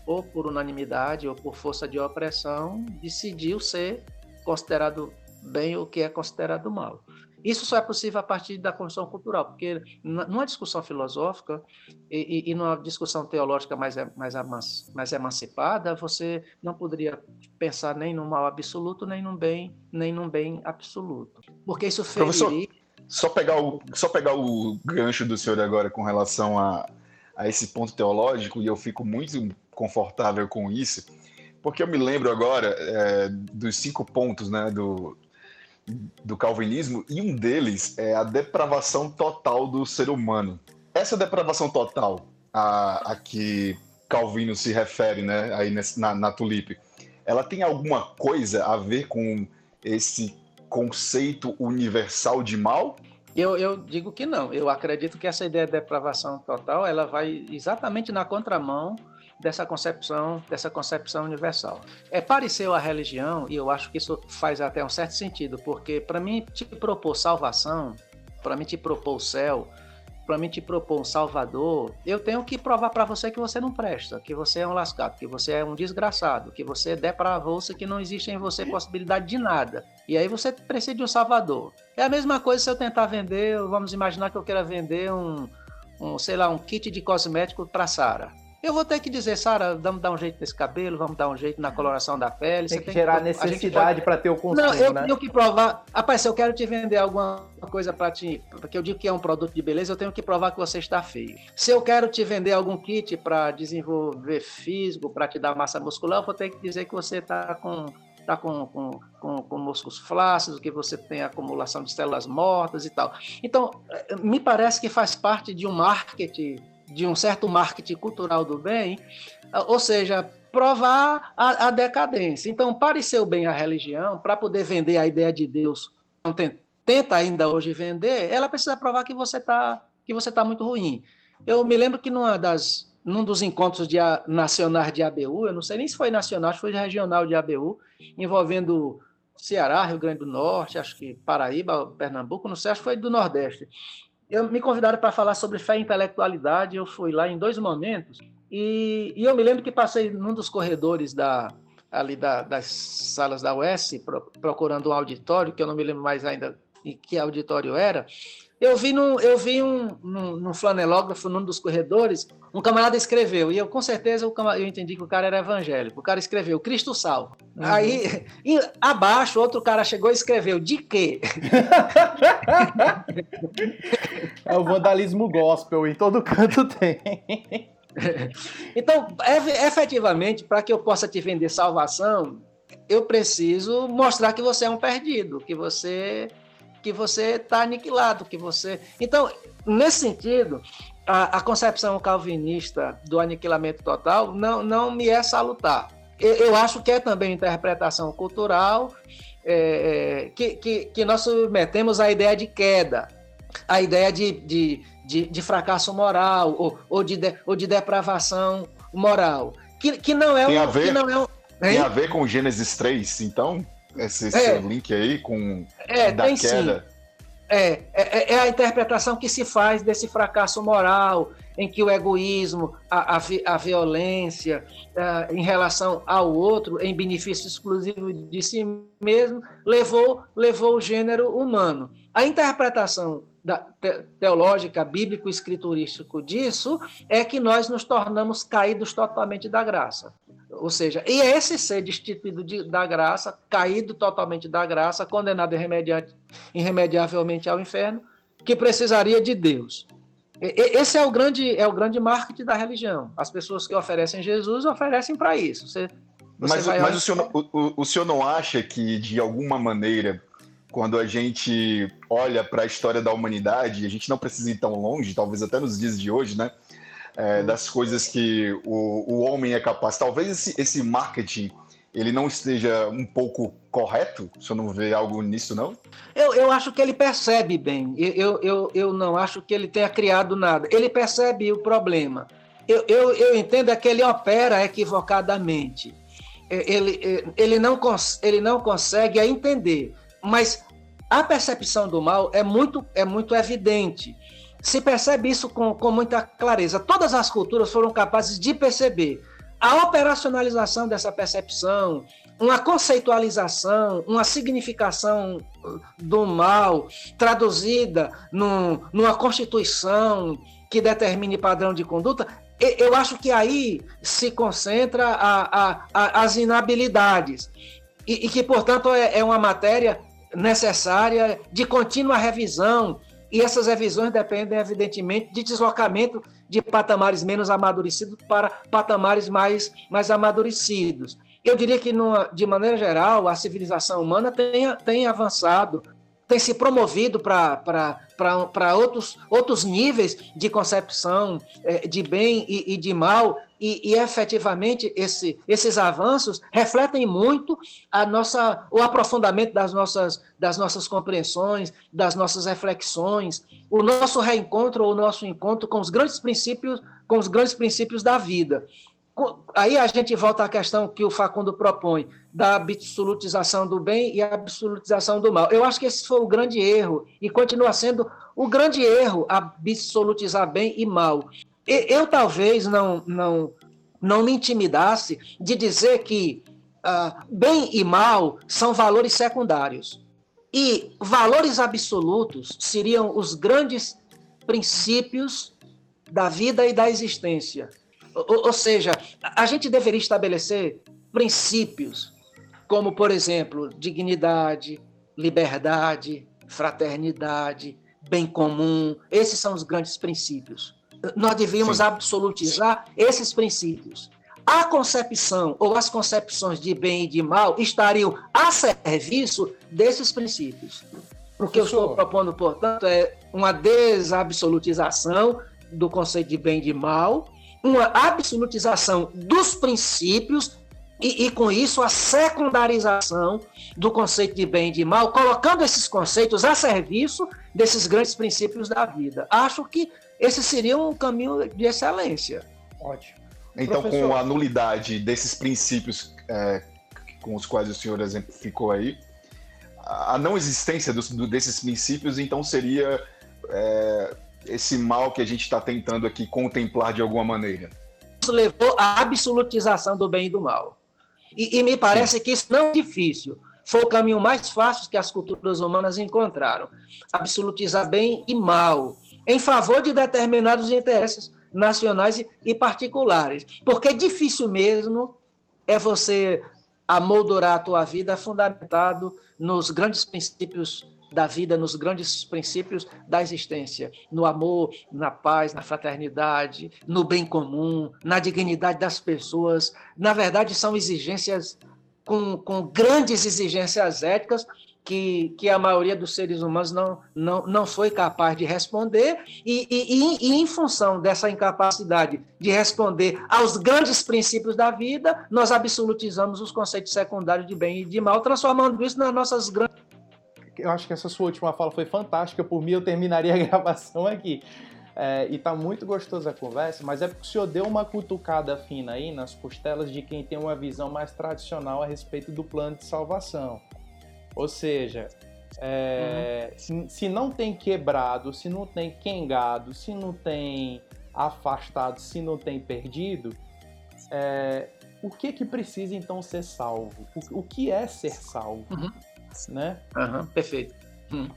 ou por unanimidade ou por força de opressão, decidiu ser considerado bem o que é considerado mal. Isso só é possível a partir da construção cultural, porque numa discussão filosófica e, e, e numa discussão teológica mais, mais, mais emancipada, você não poderia pensar nem no mal absoluto, nem num bem, nem num bem absoluto. Porque isso feriria... Só pegar, o, só pegar o gancho do senhor agora com relação a, a esse ponto teológico, e eu fico muito confortável com isso, porque eu me lembro agora é, dos cinco pontos né, do, do calvinismo, e um deles é a depravação total do ser humano. Essa depravação total a, a que Calvino se refere né, aí nesse, na, na Tulipe, ela tem alguma coisa a ver com esse conceito universal de mal? Eu, eu, digo que não. Eu acredito que essa ideia de depravação total ela vai exatamente na contramão dessa concepção, dessa concepção universal. É pareceu a religião e eu acho que isso faz até um certo sentido, porque para mim te propor salvação, para mim te propor o céu, para mim te propor um salvador, eu tenho que provar para você que você não presta, que você é um lascado, que você é um desgraçado, que você é depravou-se, que não existe em você possibilidade de nada. E aí você precisa de um salvador. É a mesma coisa se eu tentar vender, vamos imaginar que eu queira vender um, um sei lá, um kit de cosmético para Sara. Eu vou ter que dizer, Sara, vamos dar um jeito nesse cabelo, vamos dar um jeito na coloração da pele. Tem que gerar que, necessidade para ter o consumo, Não, eu né? tenho que provar. Rapaz, se eu quero te vender alguma coisa para ti, porque eu digo que é um produto de beleza, eu tenho que provar que você está feio. Se eu quero te vender algum kit para desenvolver físico, para te dar massa muscular, eu vou ter que dizer que você está com está com, com, com, com músculos flácidos, que você tem acumulação de células mortas e tal. Então, eh, me parece que faz parte de um marketing de um certo marketing cultural do bem, ou seja, provar a, a decadência. Então, pareceu bem a religião, para poder vender a ideia de Deus, tenta ainda hoje vender, ela precisa provar que você está que você tá muito ruim. Eu me lembro que numa das num dos encontros de, nacionais de ABU, eu não sei nem se foi nacional, acho que foi regional de ABU, envolvendo Ceará, Rio Grande do Norte, acho que Paraíba, Pernambuco, não sei, acho que foi do Nordeste. Eu me convidaram para falar sobre fé e intelectualidade, eu fui lá em dois momentos, e, e eu me lembro que passei num dos corredores da, ali da, das salas da UES, pro, procurando um auditório, que eu não me lembro mais ainda em que auditório era, eu vi, no, eu vi um, num, num flanelógrafo, num dos corredores, um camarada escreveu, e eu com certeza eu, eu entendi que o cara era evangélico. O cara escreveu, Cristo salva. Uhum. Aí, e, abaixo, outro cara chegou e escreveu, de quê? é o vandalismo gospel, em todo canto tem. Então, efetivamente, para que eu possa te vender salvação, eu preciso mostrar que você é um perdido, que você que você está aniquilado, que você. Então, nesse sentido, a, a, concepção calvinista do aniquilamento total não, não me é salutar. Eu, eu acho que é também interpretação cultural é, é, que, que, que, nós submetemos à ideia de queda, a ideia de, de, de, de fracasso moral ou, ou, de, de, ou de depravação moral, que, que não é tem um, a ver, não é um, Tem a ver com Gênesis 3, então? Esse é, link aí com é, da tem queda. Sim. É, é, é, é, a interpretação que se faz desse fracasso moral, em que o egoísmo, a, a, a violência uh, em relação ao outro, em benefício exclusivo de si mesmo, levou, levou o gênero humano. A interpretação da, te, teológica, bíblico-escriturístico disso é que nós nos tornamos caídos totalmente da graça. Ou seja, e é esse ser destituído de, da graça, caído totalmente da graça, condenado irremediavelmente ao inferno, que precisaria de Deus. Esse é o grande é o grande marketing da religião. As pessoas que oferecem Jesus oferecem para isso. Você, você mas, mas o, senhor, o, o senhor não acha que, de alguma maneira, quando a gente olha para a história da humanidade, a gente não precisa ir tão longe, talvez até nos dias de hoje, né? É, das coisas que o, o homem é capaz. Talvez esse, esse marketing ele não esteja um pouco correto? Você não vê algo nisso, não? Eu, eu acho que ele percebe bem. Eu, eu, eu não acho que ele tenha criado nada. Ele percebe o problema. Eu, eu, eu entendo é que ele opera equivocadamente. Ele, ele, não, ele não consegue entender. Mas a percepção do mal é muito, é muito evidente se percebe isso com, com muita clareza. Todas as culturas foram capazes de perceber a operacionalização dessa percepção, uma conceitualização, uma significação do mal traduzida num, numa constituição que determine padrão de conduta, eu acho que aí se concentra a, a, a, as inabilidades e, e que, portanto, é, é uma matéria necessária de contínua revisão, e essas revisões dependem, evidentemente, de deslocamento de patamares menos amadurecidos para patamares mais, mais amadurecidos. Eu diria que, numa, de maneira geral, a civilização humana tem, tem avançado, tem se promovido para outros, outros níveis de concepção é, de bem e, e de mal, e, e efetivamente esse, esses avanços refletem muito a nossa, o aprofundamento das nossas, das nossas compreensões, das nossas reflexões, o nosso reencontro o nosso encontro com os grandes princípios, com os grandes princípios da vida. Aí a gente volta à questão que o Facundo propõe, da absolutização do bem e a absolutização do mal. Eu acho que esse foi o grande erro, e continua sendo o grande erro, absolutizar bem e mal. Eu talvez não, não, não me intimidasse de dizer que uh, bem e mal são valores secundários. E valores absolutos seriam os grandes princípios da vida e da existência. Ou, ou seja, a gente deveria estabelecer princípios, como, por exemplo, dignidade, liberdade, fraternidade, bem comum. Esses são os grandes princípios nós devíamos Sim. absolutizar esses princípios. A concepção ou as concepções de bem e de mal estariam a serviço desses princípios. O que eu estou propondo, portanto, é uma desabsolutização do conceito de bem e de mal, uma absolutização dos princípios e, e, com isso a secundarização do conceito de bem e de mal, colocando esses conceitos a serviço desses grandes princípios da vida. Acho que esse seria um caminho de excelência. Ótimo. Então, Professor. com a nulidade desses princípios é, com os quais o senhor exemplificou aí, a não existência dos, do, desses princípios, então, seria é, esse mal que a gente está tentando aqui contemplar de alguma maneira. Isso levou à absolutização do bem e do mal. E, e me parece que isso não é difícil. Foi o caminho mais fácil que as culturas humanas encontraram. Absolutizar bem e mal, em favor de determinados interesses nacionais e particulares. Porque difícil mesmo é você amoldurar a tua vida fundamentado nos grandes princípios da vida, nos grandes princípios da existência, no amor, na paz, na fraternidade, no bem comum, na dignidade das pessoas. Na verdade, são exigências com, com grandes exigências éticas que, que a maioria dos seres humanos não, não, não foi capaz de responder, e, e, e, em função dessa incapacidade de responder aos grandes princípios da vida, nós absolutizamos os conceitos secundários de bem e de mal, transformando isso nas nossas grandes. Eu acho que essa sua última fala foi fantástica, por mim eu terminaria a gravação aqui. É, e tá muito gostosa a conversa, mas é porque o senhor deu uma cutucada fina aí nas costelas de quem tem uma visão mais tradicional a respeito do plano de salvação. Ou seja, é, uhum. se, se, não tem quebrado, se não tem quengado, se não tem afastado, se não tem perdido, é, o que que precisa então ser salvo? O, o que é ser salvo? Uhum. Né? Uhum, perfeito. Hum.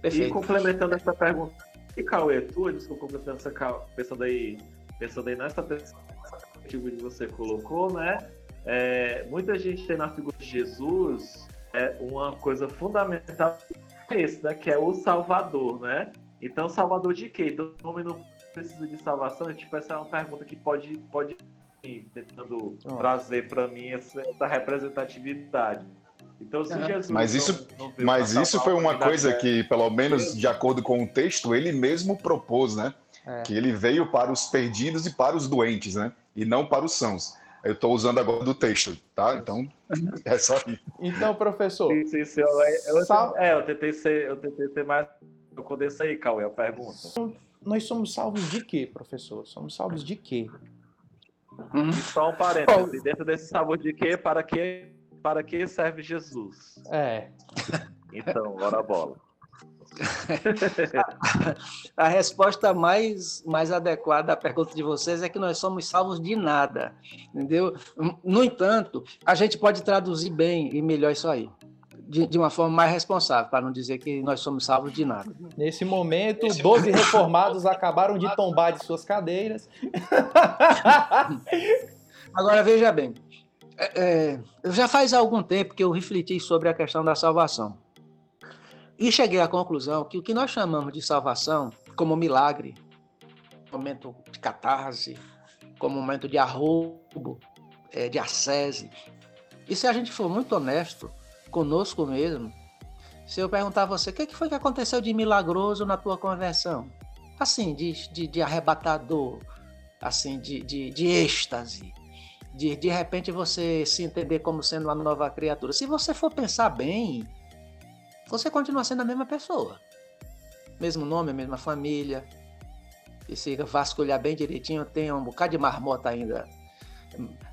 perfeito. E complementando essa pergunta, e Cauê, tu, desculpa, complementando essa, pensando aí, pensando aí nessa perspectiva que você colocou, né? É, muita gente tem na figura de Jesus é uma coisa fundamental esse, né? Que é o Salvador, né? Então, Salvador de quê? Então, o homem não precisa de salvação? Tipo, essa é uma pergunta que pode, pode ir tentando oh. trazer para mim essa, essa, representatividade. Então, se Jesus mas isso, não, não mas isso foi uma coisa que, pelo menos de acordo com o texto, ele mesmo propôs, né? É. Que ele veio para os perdidos e para os doentes, né? E não para os sãos. Eu estou usando agora do texto, tá? Então, é só isso. Então, professor. Sim, sim, sim. Eu, eu, sal... É, eu tentei ser, eu tentei ser mais. Eu condensei, Cauê, a pergunta. Nós somos salvos de quê, professor? Somos salvos de quê? Hum. Só um parênteses. Dentro desse salvo de quê, para que, para que serve Jesus? É. Então, bora a bola. a, resposta mais, mais adequada à pergunta de vocês é que nós somos salvos de nada, entendeu? No entanto, a gente pode traduzir bem e melhor isso aí. De, de, uma forma mais responsável, para não dizer que nós somos salvos de nada. Nesse momento, 12 reformados acabaram de tombar de suas cadeiras. Agora, veja bem, é, é, já faz algum tempo que eu refleti sobre a questão da salvação. E cheguei à conclusão que o que nós chamamos de salvação, como milagre, momento de catarse, como momento de arrobo, é, de ascese, e se a gente for muito honesto conosco mesmo, se eu perguntar a você, o que foi que aconteceu de milagroso na tua conversão? Assim, de, de, de arrebatador, assim, de, de, de êxtase, de de repente você se entender como sendo uma nova criatura. Se você for pensar bem, você continua sendo a mesma pessoa. Mesmo nome, mesma família. E se vasculhar bem direitinho, tem um bocado de marmota ainda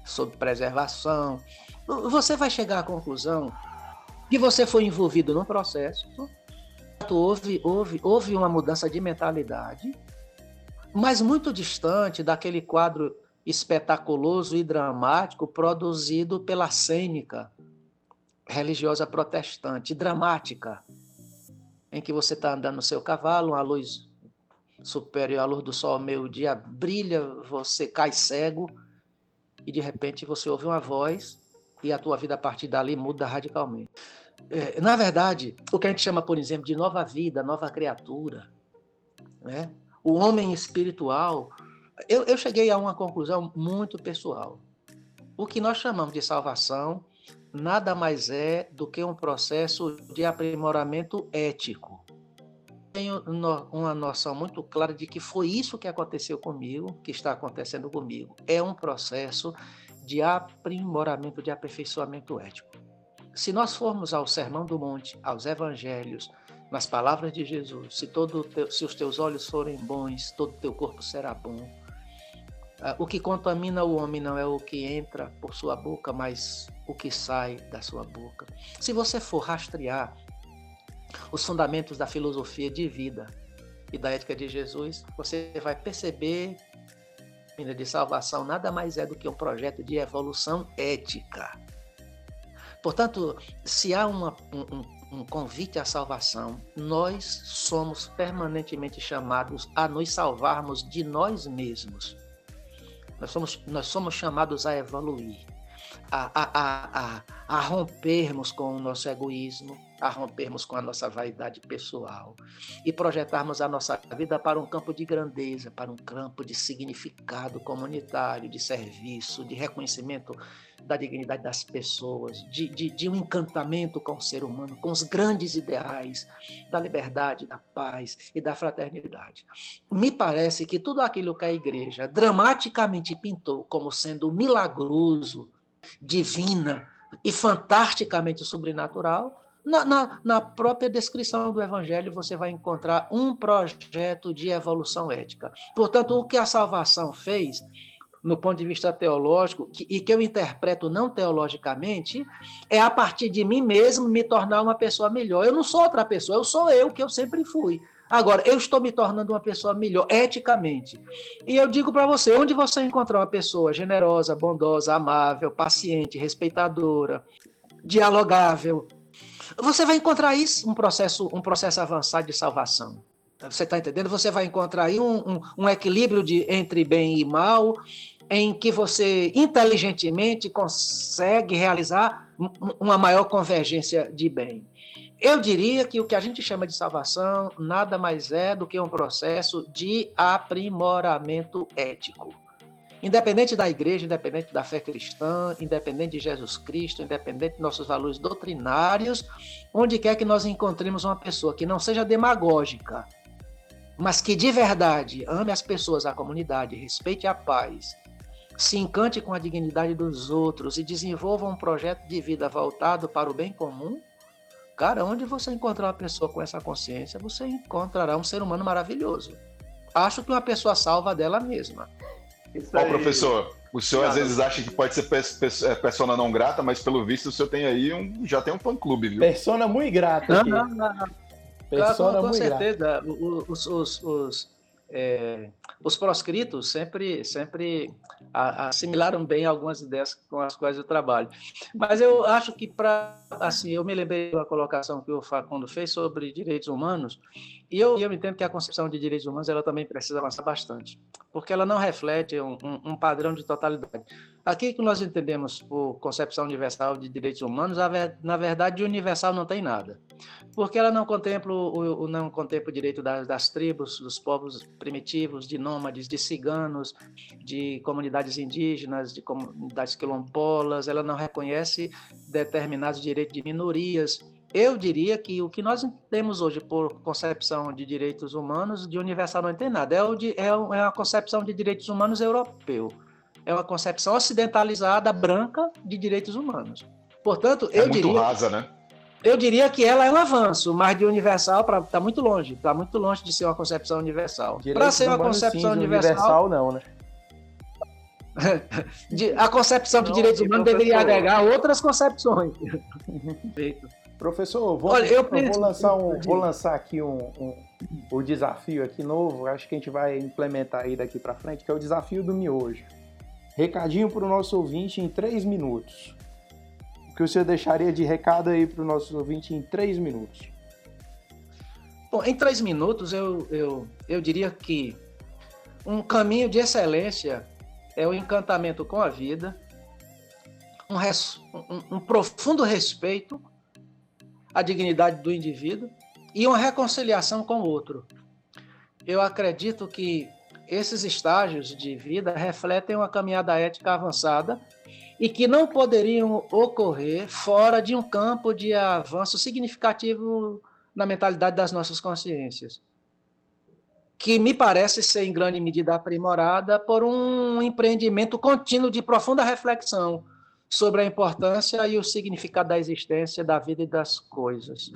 sob preservação. Você vai chegar à conclusão que você foi envolvido num processo, houve, houve, houve uma mudança de mentalidade, mas muito distante daquele quadro espetaculoso e dramático produzido pela cênica religiosa protestante, dramática, em que você está andando no seu cavalo, a luz superior à luz do sol ao meio-dia brilha, você cai cego e de repente você ouve uma voz e a tua vida a partir dali muda radicalmente. É, na verdade, o que a gente chama, por exemplo, de nova vida, nova criatura, né? o homem espiritual, eu, eu cheguei a uma conclusão muito pessoal. O que nós chamamos de salvação nada mais é do que um processo de aprimoramento ético. Tenho uma noção muito clara de que foi isso que aconteceu comigo, que está acontecendo comigo. É um processo de aprimoramento, de aperfeiçoamento ético. Se nós formos ao Sermão do Monte, aos Evangelhos, nas palavras de Jesus, se, todo teu, se os teus olhos forem bons, todo o teu corpo será bom. Ah, o que contamina o homem não é o que entra por sua boca, mas o que sai da sua boca. Se você for rastrear os fundamentos da filosofia de vida e da ética de Jesus, você vai perceber que de salvação nada mais é do que um projeto de evolução ética. Portanto, se há uma, um, um convite à salvação, nós somos permanentemente chamados a nos salvarmos de nós mesmos. Nós somos, nós somos chamados a evoluir, a, a, a, a, rompermos com o nosso egoísmo, a rompermos com a nossa vaidade pessoal e projetarmos a nossa vida para um campo de grandeza, para um campo de significado comunitário, de serviço, de reconhecimento da dignidade das pessoas, de, de, de, um encantamento com o ser humano, com os grandes ideais da liberdade, da paz e da fraternidade. Me parece que tudo aquilo que a igreja dramaticamente pintou como sendo milagroso, divina e fantasticamente sobrenatural, na, na, na, própria descrição do Evangelho você vai encontrar um projeto de evolução ética. Portanto, o que a salvação fez no ponto de vista teológico, que, e que eu interpreto não teologicamente, é a partir de mim mesmo me tornar uma pessoa melhor. Eu não sou outra pessoa, eu sou eu, que eu sempre fui. Agora, eu estou me tornando uma pessoa melhor, eticamente. E eu digo para você: onde você encontrar uma pessoa generosa, bondosa, amável, paciente, respeitadora, dialogável, você vai encontrar aí um processo, um processo avançado de salvação. Você está entendendo? Você vai encontrar aí um, um, um equilíbrio de, entre bem e mal, em que você inteligentemente consegue realizar uma maior convergência de bem. Eu diria que o que a gente chama de salvação nada mais é do que um processo de aprimoramento ético. Independente da igreja, independente da fé cristã, independente de Jesus Cristo, independente de nossos valores doutrinários, onde quer que nós encontremos uma pessoa que não seja demagógica, mas que de verdade ame as pessoas, a comunidade, respeite a paz, se encante com a dignidade dos outros e desenvolva um projeto de vida voltado para o bem comum, cara, onde você encontrar uma pessoa com essa consciência, você encontrará um ser humano maravilhoso. Acho que uma pessoa salva dela mesma. Ó, professor, o senhor às vezes acha que pode ser é, persona não grata, mas pelo visto o senhor tem aí um, já tem um fã-clube, viu? Persona muito grata. Aqui. Não, não, não. Persona com, com certeza. Os, os, os, é, os proscritos sempre, sempre assimilaram bem algumas ideias com as quais eu trabalho. Mas eu acho que para assim, eu me lembrei da colocação que o Facundo fez sobre direitos humanos, e eu, eu entendo que a concepção de direitos humanos ela também precisa avançar bastante, porque ela não reflete um, um, um padrão de totalidade. Aqui que nós entendemos por concepção universal de direitos humanos, na verdade, universal não tem nada porque ela não contempla o, não contempla o direito das, das, tribos, dos povos primitivos, de nômades, de ciganos, de comunidades indígenas, de comunidades quilombolas, ela não reconhece determinados direitos de minorias. Eu diria que o que nós temos hoje por concepção de direitos humanos, de universal não tem nada, é, o de, é, é uma concepção de direitos humanos europeu. É uma concepção ocidentalizada, branca, de direitos humanos. Portanto, é eu muito diria... rasa, né? Eu diria que ela é um avanço, mas de universal está muito longe. Está muito longe de ser uma concepção universal. Para ser uma concepção sim, universal. universal não, né? a concepção de direitos humanos deveria agregar outras concepções. Professor, vou, Olha, eu, eu vou, lançar um, vou lançar aqui um, um, o desafio aqui novo, acho que a gente vai implementar aí daqui para frente, que é o desafio do miojo. Recadinho para o nosso ouvinte em três minutos. O que você deixaria de recado aí para o nosso ouvinte em três minutos? Bom, em três minutos eu, eu, eu diria que um caminho de excelência é o encantamento com a vida, um, res, um, um profundo respeito à dignidade do indivíduo e uma reconciliação com o outro. Eu acredito que esses estágios de vida refletem uma caminhada ética avançada e que não poderiam ocorrer fora de um campo de avanço significativo na mentalidade das nossas consciências, que me parece ser em grande medida aprimorada por um empreendimento contínuo de profunda reflexão sobre a importância e o significado da existência, da vida e das coisas.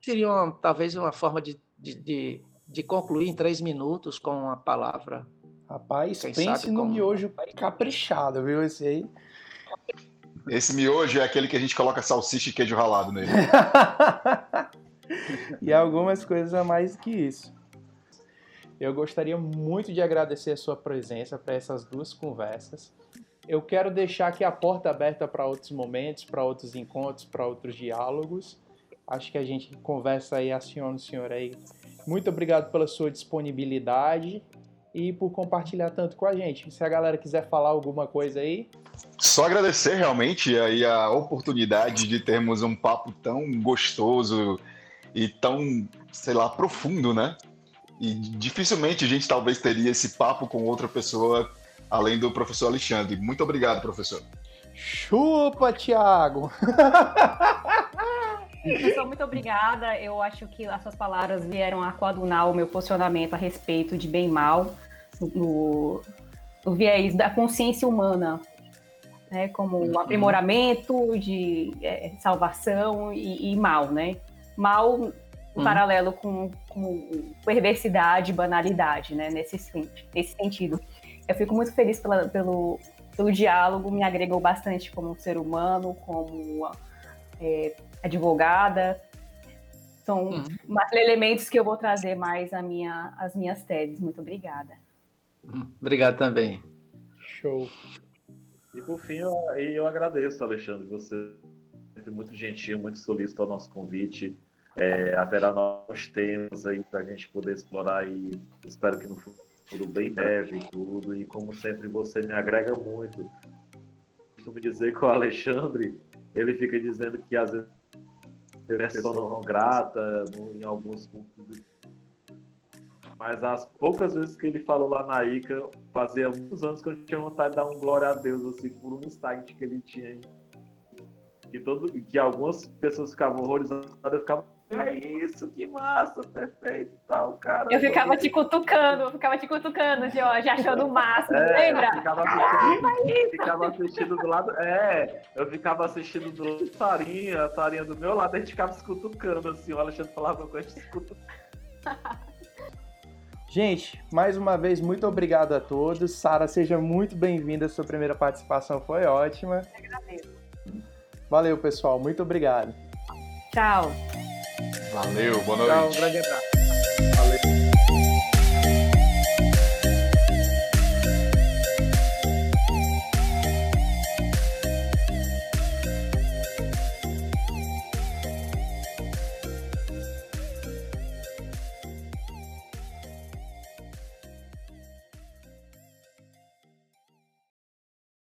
Seria uma, talvez uma forma de, de, de, de concluir em três minutos com uma palavra Rapaz, Quem pense no como... miojo caprichado, viu? Esse aí. Esse miojo é aquele que a gente coloca salsicha e queijo ralado nele. e algumas coisas a mais que isso. Eu gostaria muito de agradecer a sua presença para essas duas conversas. Eu quero deixar aqui a porta aberta para outros momentos, para outros encontros, para outros diálogos. Acho que a gente conversa aí, aciona o senhor aí. Muito obrigado pela sua disponibilidade e por compartilhar tanto com a gente. Se a galera quiser falar alguma coisa aí. Só agradecer realmente aí a oportunidade de termos um papo tão gostoso e tão, sei lá, profundo, né? E dificilmente a gente talvez teria esse papo com outra pessoa além do professor Alexandre. Muito obrigado, professor. Chupa, Tiago! Professor, muito obrigada. Eu acho que as suas palavras vieram a coadunar o meu posicionamento a respeito de bem e mal no, no viés da consciência humana, né, como uhum. aprimoramento de é, salvação e, e, mal, né? Mal em uhum. paralelo com, com perversidade, banalidade, né? Nesse, nesse sentido. Eu fico muito feliz pela, pelo, pelo diálogo, me agregou bastante como ser humano, como é, advogada. São uhum. elementos que eu vou trazer mais à minha, às minhas teses. Muito obrigada. Obrigado também. Show. E por fim, eu, eu agradeço, Alexandre, você sempre muito gentil, muito solícito ao nosso convite. É, haverá novos temas aí para a gente poder explorar e espero que no futuro bem breve tudo. E como sempre, você me agrega muito. Costumo dizer que o Alexandre, ele fica dizendo que às vezes é pessoa não grata em alguns pontos mas as poucas vezes que ele falou lá na ICA, fazia muitos anos que eu tinha vontade de dar um glória a Deus, assim, por um insight que ele tinha. Que, todo, que algumas pessoas ficavam horrorizadas, eu ficava, é isso, que massa, perfeito tal, cara. Eu ficava te cutucando, eu ficava te cutucando, Jorge, achando massa, é, lembra? Eu ficava assistindo, ficava assistindo do lado, é, eu ficava assistindo do lado de Sarinha, a Sarinha do meu lado, a gente ficava se cutucando, assim, o Alexandre falava com a gente se cutucando. Gente, mais uma vez, muito obrigado a todos. Sara, seja muito bem-vinda. Sua primeira participação foi ótima. Eu agradeço. Valeu, pessoal. Muito obrigado. Tchau. Valeu, boa noite. Tchau, um grande abraço.